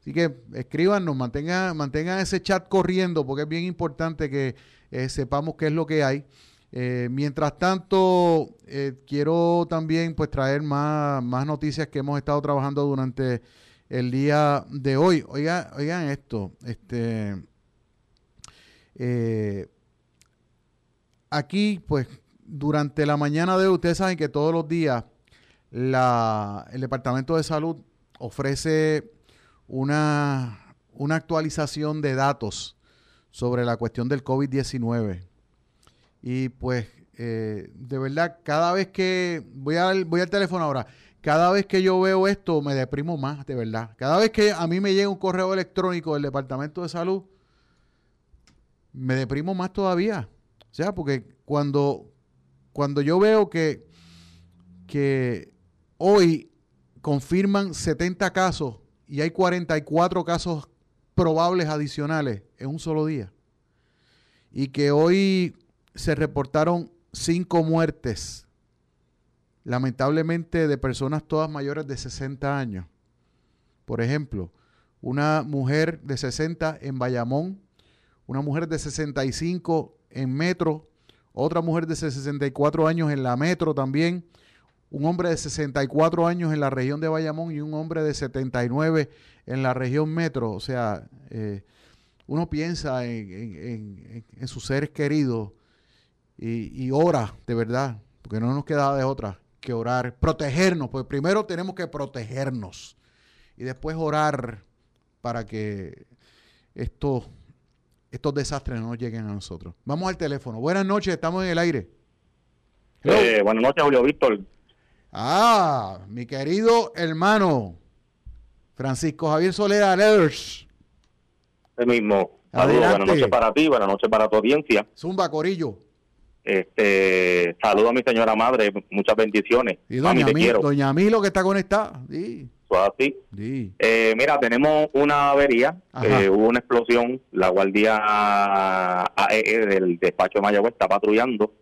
Así que escríbanos, mantengan, mantengan ese chat corriendo porque es bien importante que eh, sepamos qué es lo que hay. Eh, mientras tanto, eh, quiero también pues traer más, más noticias que hemos estado trabajando durante el día de hoy. Oigan, oigan esto, este aquí pues durante la mañana de hoy, ustedes saben que todos los días la, el Departamento de Salud ofrece una, una actualización de datos sobre la cuestión del COVID-19. Y pues, eh, de verdad, cada vez que, voy, al, voy al teléfono ahora, cada vez que yo veo esto me deprimo más, de verdad. Cada vez que a mí me llega un correo electrónico del Departamento de Salud, me deprimo más todavía. O sea, porque cuando, cuando yo veo que, que hoy confirman 70 casos y hay 44 casos probables adicionales en un solo día. Y que hoy se reportaron cinco muertes, lamentablemente de personas todas mayores de 60 años. Por ejemplo, una mujer de 60 en Bayamón, una mujer de 65 en Metro, otra mujer de 64 años en la Metro también, un hombre de 64 años en la región de Bayamón y un hombre de 79 en la región metro. O sea, eh, uno piensa en, sus seres queridos y, ora, de verdad, porque no nos queda de otra que orar, protegernos, pues primero tenemos que protegernos y después orar para que estos, estos desastres no lleguen a nosotros. Vamos al teléfono. Buenas noches, estamos en el aire. Eh, buenas noches, Julio Víctor. Ah, mi querido hermano Francisco Javier Solera Lers. El mismo. Saludos, buenas noches para ti, buenas noches para tu audiencia. Zumba, Corillo. Este, saludo a mi señora madre, muchas bendiciones. Y doña, Milo, doña Milo que está conectada. Sí. Así. Eh, mira, tenemos una avería, eh, hubo una explosión, la guardia AEE del despacho de Mayagüez está patrullando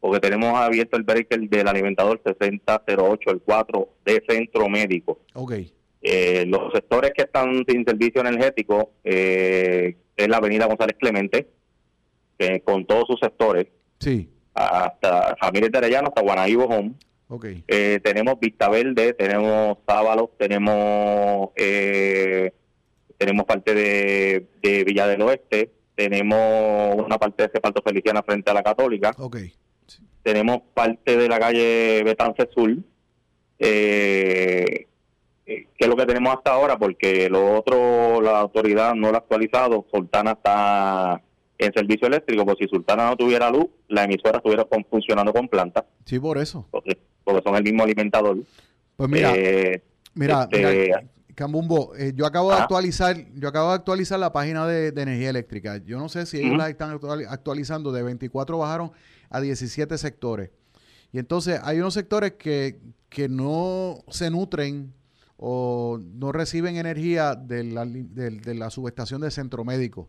porque tenemos abierto el breaker del alimentador 6008, el 4 de centro médico. Okay. Eh, los sectores que están sin servicio energético eh, es la avenida González Clemente, con todos sus sectores. Sí. Hasta Familias de Arellano, hasta Guanaíbo Home. Okay. Eh, tenemos Vista Verde, tenemos Sábalos, tenemos tenemos parte de, de, Villa del Oeste, tenemos una parte de Cepalto Feliciana frente a la Católica. Okay tenemos parte de la calle Betance Sur, eh, eh, que es lo que tenemos hasta ahora, porque lo otro, la autoridad no lo ha actualizado, Sultana está en servicio eléctrico, pues si Sultana no tuviera luz, la emisora estuviera funcionando con planta. Sí, por eso. Porque, son el mismo alimentador. Pues mira, eh, mira, este, Cambumbo, eh, yo acabo de actualizar, yo acabo de actualizar la página de, energía eléctrica. Yo no sé si ellos la están actualizando, de 24 bajaron a 17 sectores. Y entonces hay unos sectores que, que no se nutren o no reciben energía de la, de, la subestación del centro médico.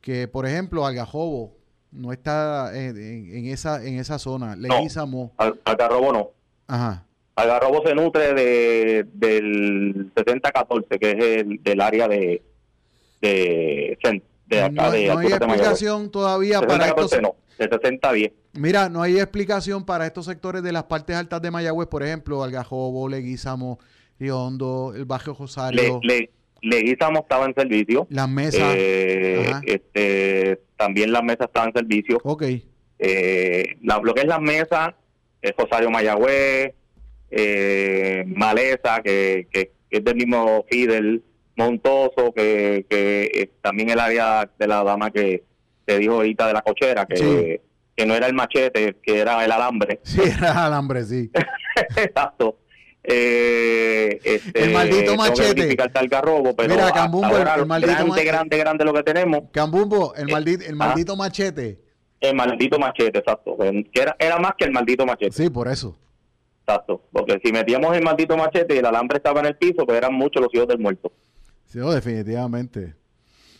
Que, por ejemplo, Algajobo no está en, esa, en esa zona. Leguízamo. No, Algarrobo no. Ajá. Algarrobo se nutre de, del 7014, que es el del área de, de, de acá no, de No hay explicación todavía para estos... No, de 60 10. Mira, no hay explicación para estos sectores de las partes altas de Mayagüez, por ejemplo, Algajobo, Leguízamo, Riondo, el Bajo Rosario. Le, Leguízamo estaba en servicio. Las mesas. Eh, este, también las mesas estaban en servicio. Ok. Eh, la, lo que es las mesas, es Rosario Mayagüez, eh, Maleza, que, que, es del mismo Fidel, Montoso, que, que también el área de la dama que te dijo ahorita de la cochera, que, que no era el machete, que era el alambre. Sí, era el alambre, sí. Exacto. Eh, este, el maldito machete. pero Mira, Cambumbo, el, maldito grande, machete. grande, grande lo que tenemos. Cambumbo, el, maldito, el maldito machete. El maldito machete, exacto. Que era, era más que el maldito machete. Sí, por eso. Exacto, porque si metíamos el maldito machete y el alambre estaba en el piso, pues eran muchos los hijos del muerto. Sí, definitivamente.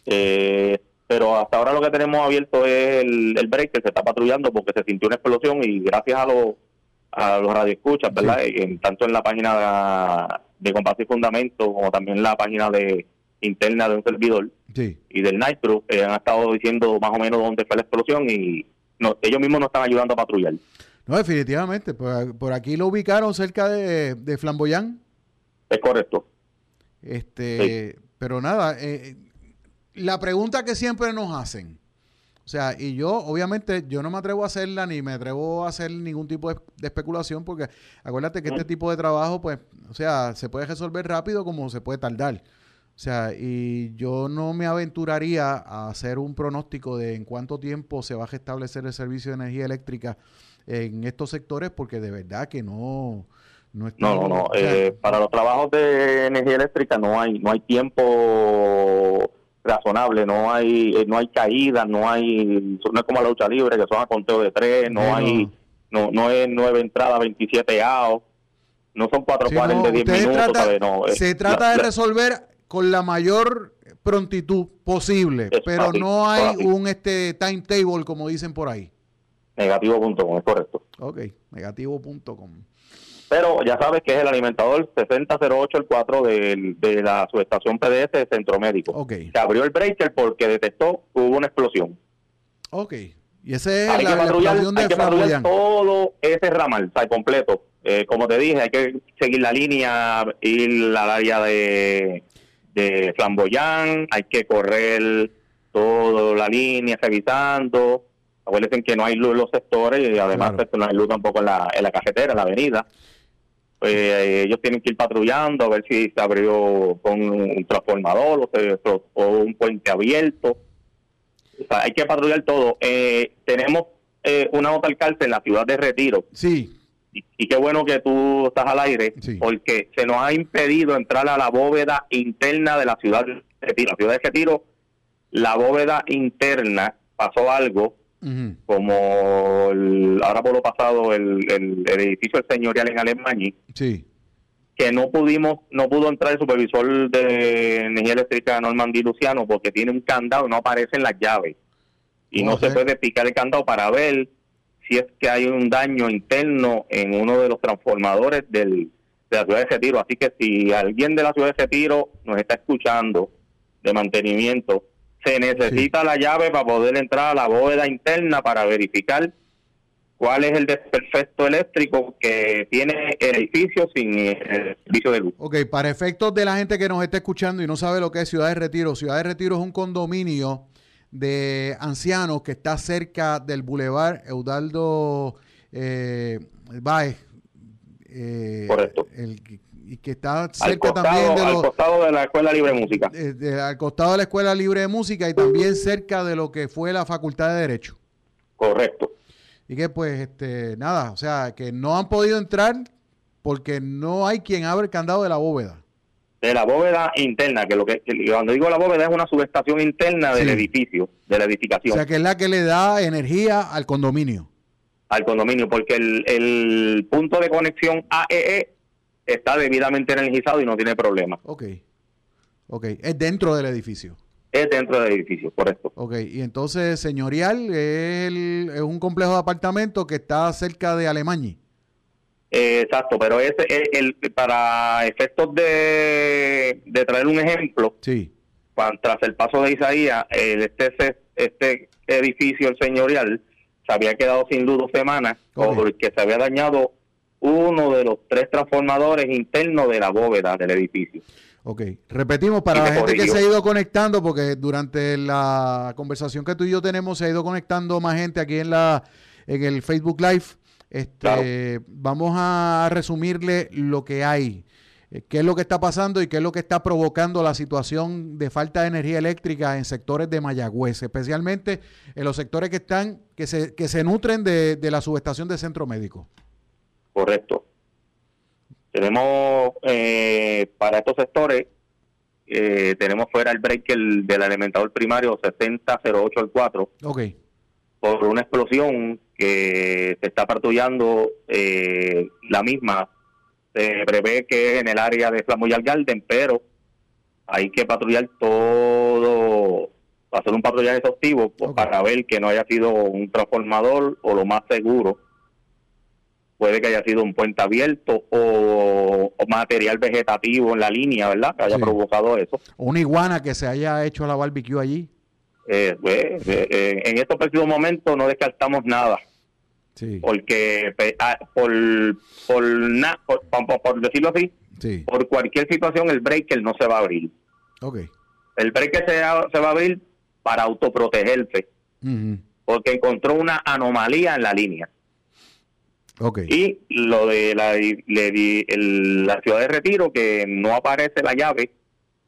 Eh, pero hasta ahora lo que tenemos abierto es el, el break que se está patrullando porque se sintió una explosión y gracias a los a los radioescuchas, ¿verdad? En, tanto en la página de, de y Fundamento como también en la página de interna de un servidor y del Nitro, eh, han estado diciendo más o menos dónde fue la explosión y no, ellos mismos nos están ayudando a patrullar. No, definitivamente. Por, aquí lo ubicaron cerca de, de Flamboyán. Es correcto. Este, Pero nada, eh, la pregunta que siempre nos hacen, o sea, y yo, obviamente, yo no me atrevo a hacerla ni me atrevo a hacer ningún tipo de, especulación porque acuérdate que este tipo de trabajo, pues, o sea, se puede resolver rápido como se puede tardar. O sea, y yo no me aventuraría a hacer un pronóstico de en cuánto tiempo se va a restablecer el servicio de energía eléctrica en estos sectores porque de verdad que no... No, no, no. Eh, para los trabajos de energía eléctrica no hay no hay tiempo razonable, no hay eh, no hay caídas, no hay no es como la lucha libre que son a conteo de tres, no hay no no es nueve entradas, 27 AO, no son cuatro cuales de 10 minutos, se trata de resolver con la mayor prontitud posible, pero no hay un este timetable como dicen por ahí. Negativo.com, es correcto. Ok, negativo.com. Pero ya sabes que es el alimentador 6008 el 4 de, de la subestación PDS de Centro Médico. Okay. Se abrió el breaker porque detectó que hubo una explosión. Ok. Y ese es hay la, que patrullar, hay que patrullar todo ese ramal, o completo. Eh, como te dije, hay que seguir la línea, ir al área de, de Flamboyán, hay que correr toda la línea revisando. Acuérdense que no hay luz en los sectores y además pues, no hay luz tampoco en la, en la carretera, en la avenida pues ellos tienen que ir patrullando a ver si se abrió con un transformador o, un puente abierto. hay que patrullar todo. Eh, tenemos eh, una nota alcalde en la ciudad de Retiro. Sí. Y, qué bueno que tú estás al aire, porque se nos ha impedido entrar a la bóveda interna de la ciudad de Retiro. La ciudad de Retiro, la bóveda interna pasó algo como el, ahora por lo pasado el, el, edificio del señorial en Alemania, sí. que no pudimos, no pudo entrar el supervisor de energía eléctrica Normandí Luciano porque tiene un candado, no aparecen las llaves y no se puede picar el candado para ver si es que hay un daño interno en uno de los transformadores del, de la ciudad de Retiro. Así que si alguien de la ciudad de Retiro nos está escuchando de mantenimiento, se necesita la llave para poder entrar a la bóveda interna para verificar cuál es el desperfecto eléctrico que tiene el edificio sin el servicio de luz. Ok, para efectos de la gente que nos está escuchando y no sabe lo que es Ciudad de Retiro, Ciudad de Retiro es un condominio de ancianos que está cerca del Boulevard Eudaldo eh, Baez. Eh, Correcto. El, y que está cerca también de al costado de la Escuela Libre de Música. al costado de la Escuela Libre de Música y también cerca de lo que fue la Facultad de Derecho. Correcto. Y que pues, este, nada, o sea, que no han podido entrar porque no hay quien abra el candado de la bóveda. De la bóveda interna, que lo que, cuando digo la bóveda es una subestación interna del edificio, de la edificación. O sea, que es la que le da energía al condominio. Al condominio, porque el, el punto de conexión AEE e está debidamente energizado y no tiene problema. Ok. Ok, es dentro del edificio. Es dentro del edificio, correcto. Ok, y entonces Señorial es, es un complejo de apartamentos que está cerca de Alemania. Eh, exacto, pero ese el, para efectos de, de traer un ejemplo, sí. tras el paso de Isaías, el, este, este edificio, el señorial, se había quedado sin luz dos semanas porque se había dañado uno de los tres transformadores internos de la bóveda del edificio. Ok, repetimos para la gente que se ha ido conectando, porque durante la conversación que tú y yo tenemos se ha ido conectando más gente aquí en la en el Facebook Live. Este, Vamos a resumirle lo que hay, eh, qué es lo que está pasando y qué es lo que está provocando la situación de falta de energía eléctrica en sectores de Mayagüez, especialmente en los sectores que están que se, que se nutren de, de la subestación de centro médico. Correcto. Tenemos eh, para estos sectores, eh, tenemos fuera el break del alimentador primario 6008 al 4. Ok. Por una explosión que se está patrullando eh, la misma. Se prevé que es en el área de Flamoyal Garden, pero hay que patrullar todo, hacer un patrullaje exhaustivo pues, para ver que no haya sido un transformador o lo más seguro puede que haya sido un puente abierto o, material vegetativo en la línea, ¿verdad? Que haya provocado eso. Una iguana que se haya hecho la barbecue allí. Eh, pues, eh, eh, en estos precisos momentos no descartamos nada. Sí. Porque ah, por, por, por, decirlo así, por cualquier situación el breaker no se va a abrir. Okay. El breaker se, se va a abrir para autoprotegerse. Porque encontró una anomalía en la línea. Y lo de la, la ciudad de Retiro, que no aparece la llave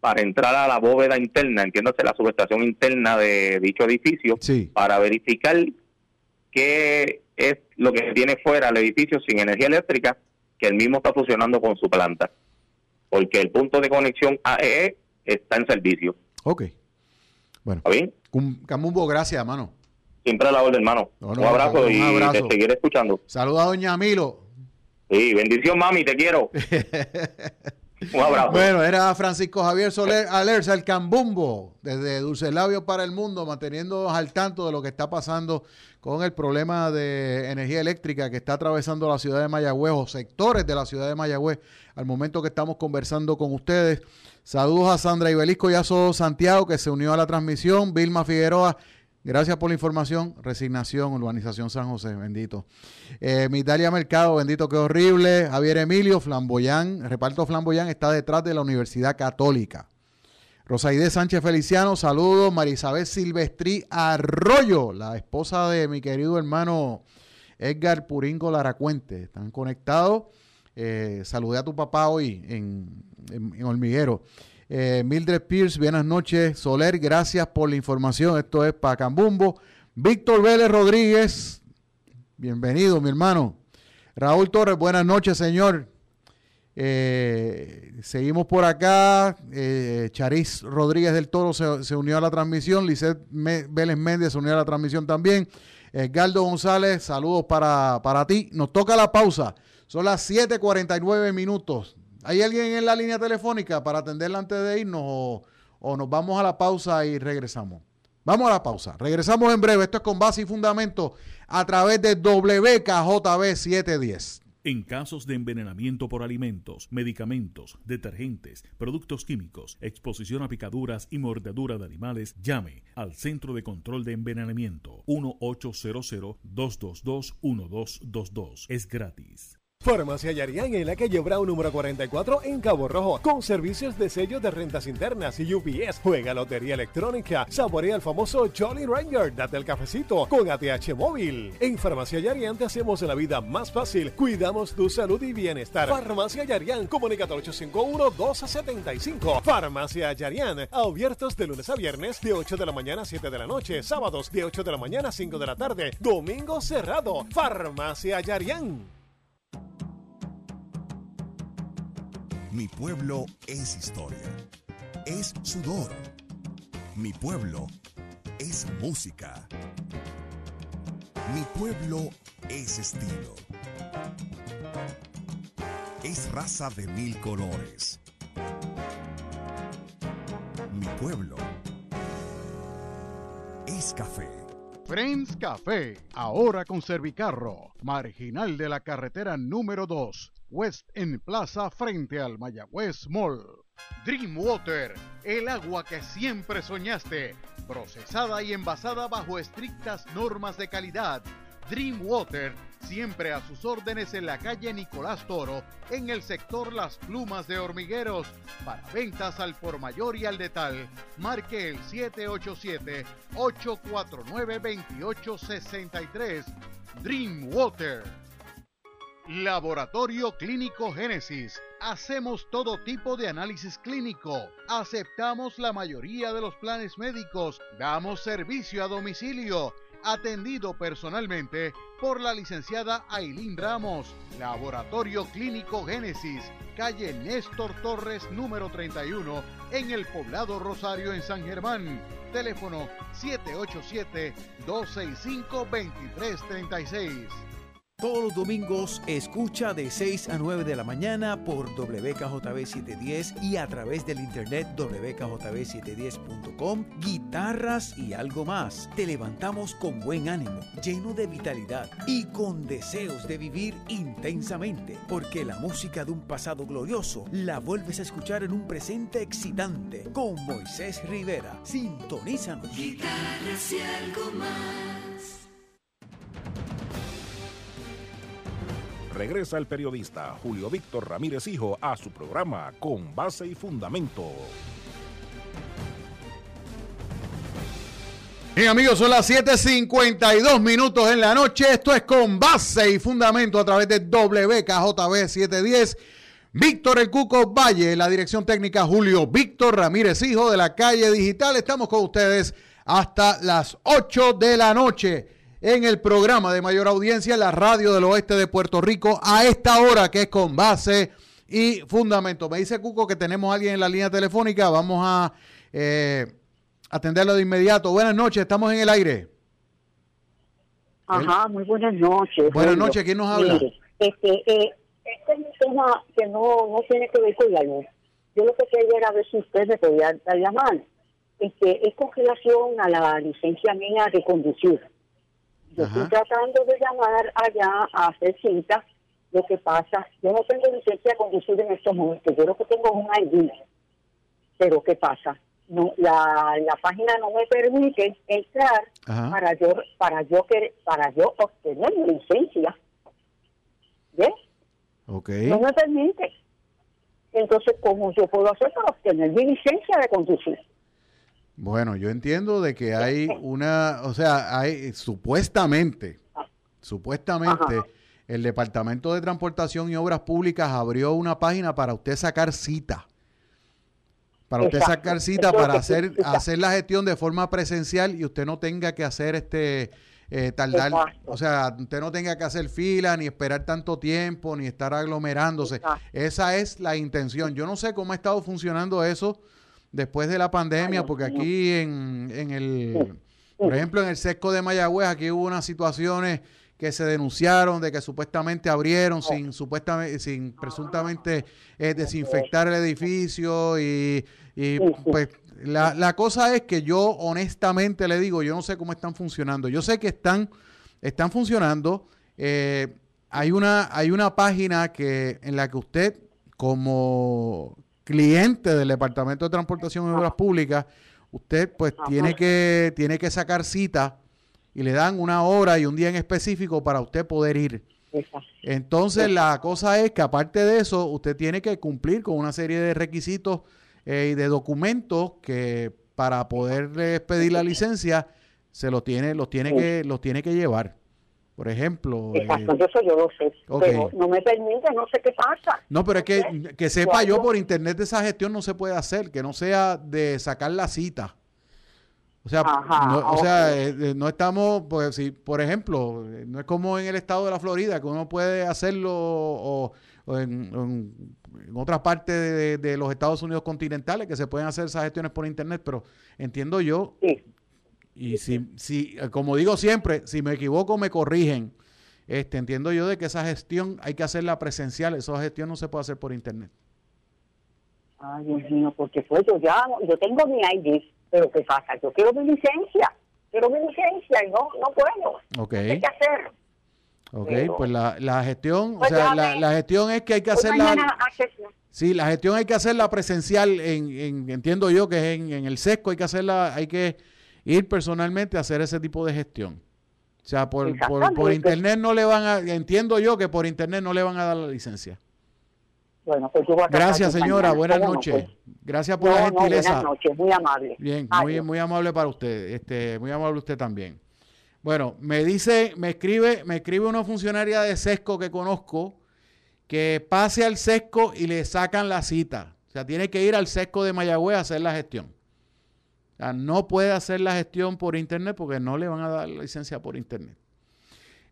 para entrar a la bóveda interna, entiéndase la subestación interna de dicho edificio, para verificar qué es lo que tiene fuera el edificio sin energía eléctrica, que el mismo está funcionando con su planta. Porque el punto de conexión AEE e está en servicio. Ok. Bueno. ¿Está bien? Camumbo, gracias, mano. Siempre a la orden, hermano. un abrazo y te seguiré escuchando. Saluda a doña Milo. Sí, bendición, mami, te quiero. un abrazo. Bueno, era Francisco Javier Soler Alerza, el cambumbo, desde Dulce Labio para el Mundo, manteniendo al tanto de lo que está pasando con el problema de energía eléctrica que está atravesando la ciudad de Mayagüez o sectores de la ciudad de Mayagüez al momento que estamos conversando con ustedes. Saludos a Sandra Ibelisco Yaso Santiago, que se unió a la transmisión, Vilma Figueroa, Gracias por la información. Resignación, Urbanización San José, bendito. Eh, Mercado, bendito, qué horrible. Javier Emilio, Flamboyán, reparto Flamboyán está detrás de la Universidad Católica. Rosaide Sánchez Feliciano, saludos. Marisabel Silvestri Arroyo, la esposa de mi querido hermano Edgar Puringo Laracuente. Están conectados. Eh, saludé a tu papá hoy en, en Hormiguero. Eh, Mildred Pierce, buenas noches. Soler, gracias por la información. Esto es Pacambumbo. Víctor Vélez Rodríguez, bienvenido, mi hermano. Raúl Torres, buenas noches, señor. Eh, seguimos por acá. Eh, Charis Rodríguez del Toro se, unió a la transmisión. Lisset Vélez Méndez se unió a la transmisión también. Edgardo González, saludos para, para ti. Nos toca la pausa. Son las 7:49 minutos. ¿Hay alguien en la línea telefónica para atenderla antes de irnos o, nos vamos a la pausa y regresamos? Vamos a la pausa. Regresamos en breve. Esto es con base y fundamento a través de WKJB 710. En casos de envenenamiento por alimentos, medicamentos, detergentes, productos químicos, exposición a picaduras y mordedura de animales, llame al Centro de Control de Envenenamiento 1800 222 1222. Es gratis. Farmacia Yarián en la calle Brown número 44 en Cabo Rojo, con servicios de sello de rentas internas y UPS. Juega lotería electrónica, saborea el famoso Jolly Ranger, date el cafecito con ATH móvil. En Farmacia Yarián te hacemos la vida más fácil, cuidamos tu salud y bienestar. Farmacia Yarián, comunicate 851-1275. Farmacia Yarián, abiertos de lunes a viernes de 8 de la mañana a 7 de la noche, sábados de 8 de la mañana a 5 de la tarde, domingo cerrado. Farmacia Yarián. Mi pueblo es historia, es sudor. Mi pueblo es música. Mi pueblo es estilo. Es raza de mil colores. Mi pueblo es café. Friends Café, ahora con Servicarro, marginal de la carretera número 2 West en Plaza frente al Mayagüez Mall. Dreamwater, el agua que siempre soñaste, procesada y envasada bajo estrictas normas de calidad. Dreamwater, siempre a sus órdenes en la calle Nicolás Toro, en el sector Las Plumas de Hormigueros. Para ventas al por mayor y al detal, marque el 787-849-2863. Dreamwater. Laboratorio Clínico Génesis. Hacemos todo tipo de análisis clínico. Aceptamos la mayoría de los planes médicos. Damos servicio a domicilio. Atendido personalmente por la licenciada Ailín Ramos. Laboratorio Clínico Génesis. Calle Néstor Torres número 31 en el poblado Rosario en San Germán. Teléfono 787 265 2336. Todos los domingos escucha de 6 a 9 de la mañana por WKJB 710 y a través del internet WKJB710.com, guitarras y algo más. Te levantamos con buen ánimo, lleno de vitalidad y con deseos de vivir intensamente, porque la música de un pasado glorioso la vuelves a escuchar en un presente excitante con Moisés Rivera. Sintonízanos. Guitarras y algo más. Regresa el periodista Julio Víctor Ramírez Hijo a su programa Con Base y Fundamento. Bien amigos, son las 7.52 minutos en la noche. Esto es Con Base y Fundamento a través de WKJB 710. Víctor El Cuco Valle, la dirección técnica Julio Víctor Ramírez Hijo de la calle digital. Estamos con ustedes hasta las 8 de la noche en el programa de mayor audiencia, la radio del oeste de Puerto Rico, a esta hora que es con base y fundamento. Me dice Cuco que tenemos a alguien en la línea telefónica, vamos a eh, atenderlo de inmediato. Buenas noches, estamos en el aire. Ajá, muy buenas noches. Buenas noches, ¿quién nos habla? este, eh, este es un tema que no, no tiene que ver con la luz. Yo lo que quería era ver si usted me podía llamar. Este, es con relación a la licencia mía de conducir. Yo estoy tratando de llamar allá a hacer cita. Lo que pasa, yo no tengo licencia de conducir en estos momentos. Yo lo que tengo es un ID. Pero ¿qué pasa? No, la, la página no me permite entrar para yo para yo para yo obtener mi licencia. ¿Ves? Okay. No me permite. Entonces, ¿cómo yo puedo hacer para obtener mi licencia de conducir? Bueno, yo entiendo de que hay una, o sea, hay supuestamente, supuestamente, el Departamento de Transportación y Obras Públicas abrió una página para usted sacar cita. Para usted sacar cita para hacer, hacer la gestión de forma presencial y usted no tenga que hacer este eh, tardar, o sea, usted no tenga que hacer fila, ni esperar tanto tiempo, ni estar aglomerándose. Esa es la intención. Yo no sé cómo ha estado funcionando eso después de la pandemia, porque aquí en, en el, por ejemplo, en el sesco de Mayagüez, aquí hubo unas situaciones que se denunciaron de que supuestamente abrieron sin supuestamente sin presuntamente eh, desinfectar el edificio y, y pues la, la, cosa es que yo honestamente le digo yo no sé cómo están funcionando. Yo sé que están están funcionando. Eh, hay una hay una página que en la que usted como cliente del Departamento de Transportación y Obras Públicas, usted pues tiene que, tiene que sacar cita y le dan una hora y un día en específico para usted poder ir. Entonces la cosa es que aparte de eso, usted tiene que cumplir con una serie de requisitos eh, y de documentos que para poder pedir la licencia se los tiene, los tiene que, los tiene que llevar. Por ejemplo. Exacto, eh, eso yo lo sé. Pero no me permite, no sé qué pasa. No, pero es que, que sepa yo por internet de esa gestión no se puede hacer, que no sea de sacar la cita. O sea, no, o sea eh, eh, no estamos, pues si, por ejemplo, no es como en el estado de la Florida, que uno puede hacerlo o, en, otras partes de, de, los Estados Unidos continentales, que se pueden hacer esas gestiones por internet, pero entiendo yo sí. Y si, si, como digo siempre, si me equivoco, me corrigen. Este, entiendo yo de que esa gestión hay que hacerla presencial, esa gestión no se puede hacer por internet. Ay, Dios mío, porque pues yo ya, yo tengo mi ID, pero ¿qué pasa? Yo quiero mi licencia, quiero mi licencia y no, no puedo. Ok. ¿Qué hay que hacer? Ok, pues la, la gestión, o pues sea, la, la, gestión es que hay que hacerla... Sí, la gestión hay que hacerla presencial, en, en, entiendo yo que es en, en el sesco, hay que hacerla, hay que ir personalmente a hacer ese tipo de gestión. O sea, por, por, internet no le van a, entiendo yo que por internet no le van a dar la licencia. Bueno, pues yo voy a Gracias, señora. Buenas noches. Pues. Gracias por la gentileza. buenas noches, muy amable. Bien, muy, muy amable para usted. Este, muy amable usted también. Bueno, me dice, me escribe, me escribe una funcionaria de SESCO que conozco que pase al SESCO y le sacan la cita. O sea, tiene que ir al SESCO de Mayagüez a hacer la gestión no puede hacer la gestión por internet porque no le van a dar licencia por internet.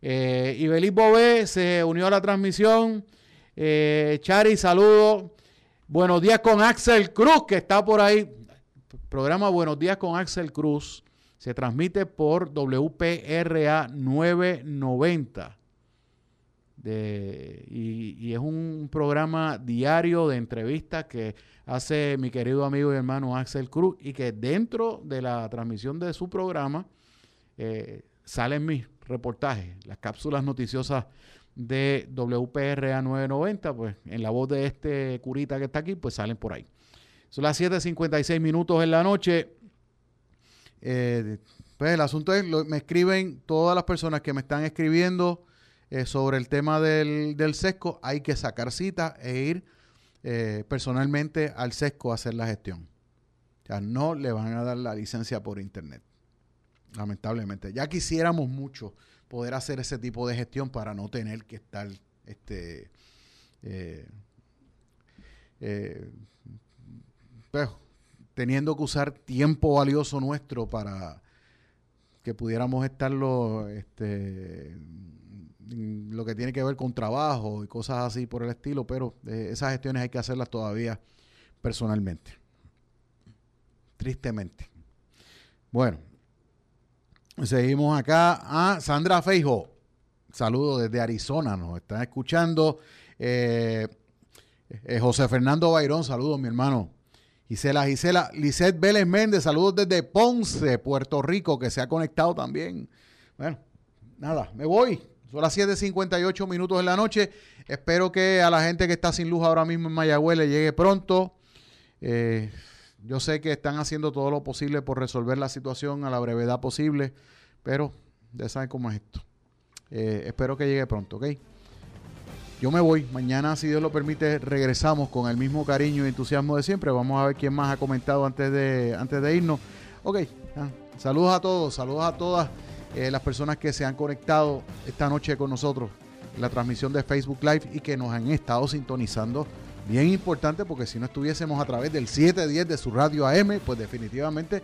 Eh, Ibeliz Bobé se unió a la transmisión. Eh, Chari, saludos. Buenos días con Axel Cruz, que está por ahí. Programa Buenos días con Axel Cruz se transmite por WPRA 990. Y, es un programa diario de entrevistas que hace mi querido amigo y hermano Axel Cruz y que dentro de la transmisión de su programa eh, salen mis reportajes, las cápsulas noticiosas de WPRA 990, pues en la voz de este curita que está aquí, pues salen por ahí. Son las 7.56 minutos en la noche. Eh, pues el asunto es, me escriben todas las personas que me están escribiendo eh, sobre el tema del, del sesco, hay que sacar cita e ir eh, personalmente al SESCO a hacer la gestión. O sea, no le van a dar la licencia por internet. Lamentablemente. Ya quisiéramos mucho poder hacer ese tipo de gestión para no tener que estar este eh, eh, pues, teniendo que usar tiempo valioso nuestro para que pudiéramos estarlo este, lo que tiene que ver con trabajo y cosas así por el estilo, pero eh, esas gestiones hay que hacerlas todavía personalmente. Tristemente. Bueno, seguimos acá ah, Sandra Feijo. Saludos desde Arizona, nos están escuchando. Eh, eh, José Fernando Bayrón, saludos, mi hermano. Gisela, Gisela, Lisette Vélez Méndez, saludos desde Ponce, Puerto Rico, que se ha conectado también. Bueno, nada, me voy. Son las 7.58 minutos de la noche. Espero que a la gente que está sin luz ahora mismo en Mayagüez le llegue pronto. Eh, yo sé que están haciendo todo lo posible por resolver la situación a la brevedad posible, pero ya saben cómo es esto. Eh, espero que llegue pronto, ¿ok? Yo me voy. Mañana, si Dios lo permite, regresamos con el mismo cariño y entusiasmo de siempre. Vamos a ver quién más ha comentado antes de, antes de irnos. Ok, saludos a todos, saludos a todas. Eh, las personas que se han conectado esta noche con nosotros en la transmisión de Facebook Live y que nos han estado sintonizando. Bien importante porque si no estuviésemos a través del 710 de su radio AM, pues definitivamente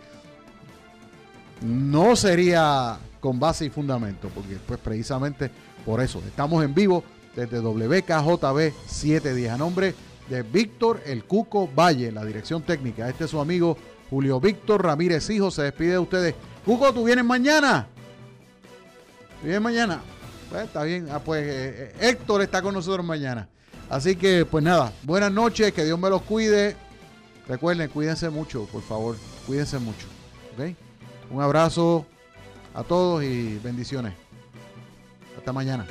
no sería con base y fundamento, porque pues precisamente por eso estamos en vivo desde WKJB 710 a nombre de Víctor El Cuco Valle, la dirección técnica. Este es su amigo Julio Víctor Ramírez Hijo, se despide de ustedes. Cuco, ¿tú vienes mañana? Bien mañana. Pues, está bien. Ah, pues eh, eh, Héctor está con nosotros mañana. Así que, pues nada, buenas noches, que Dios me los cuide. Recuerden, cuídense mucho, por favor. Cuídense mucho. Un abrazo a todos y bendiciones. Hasta mañana.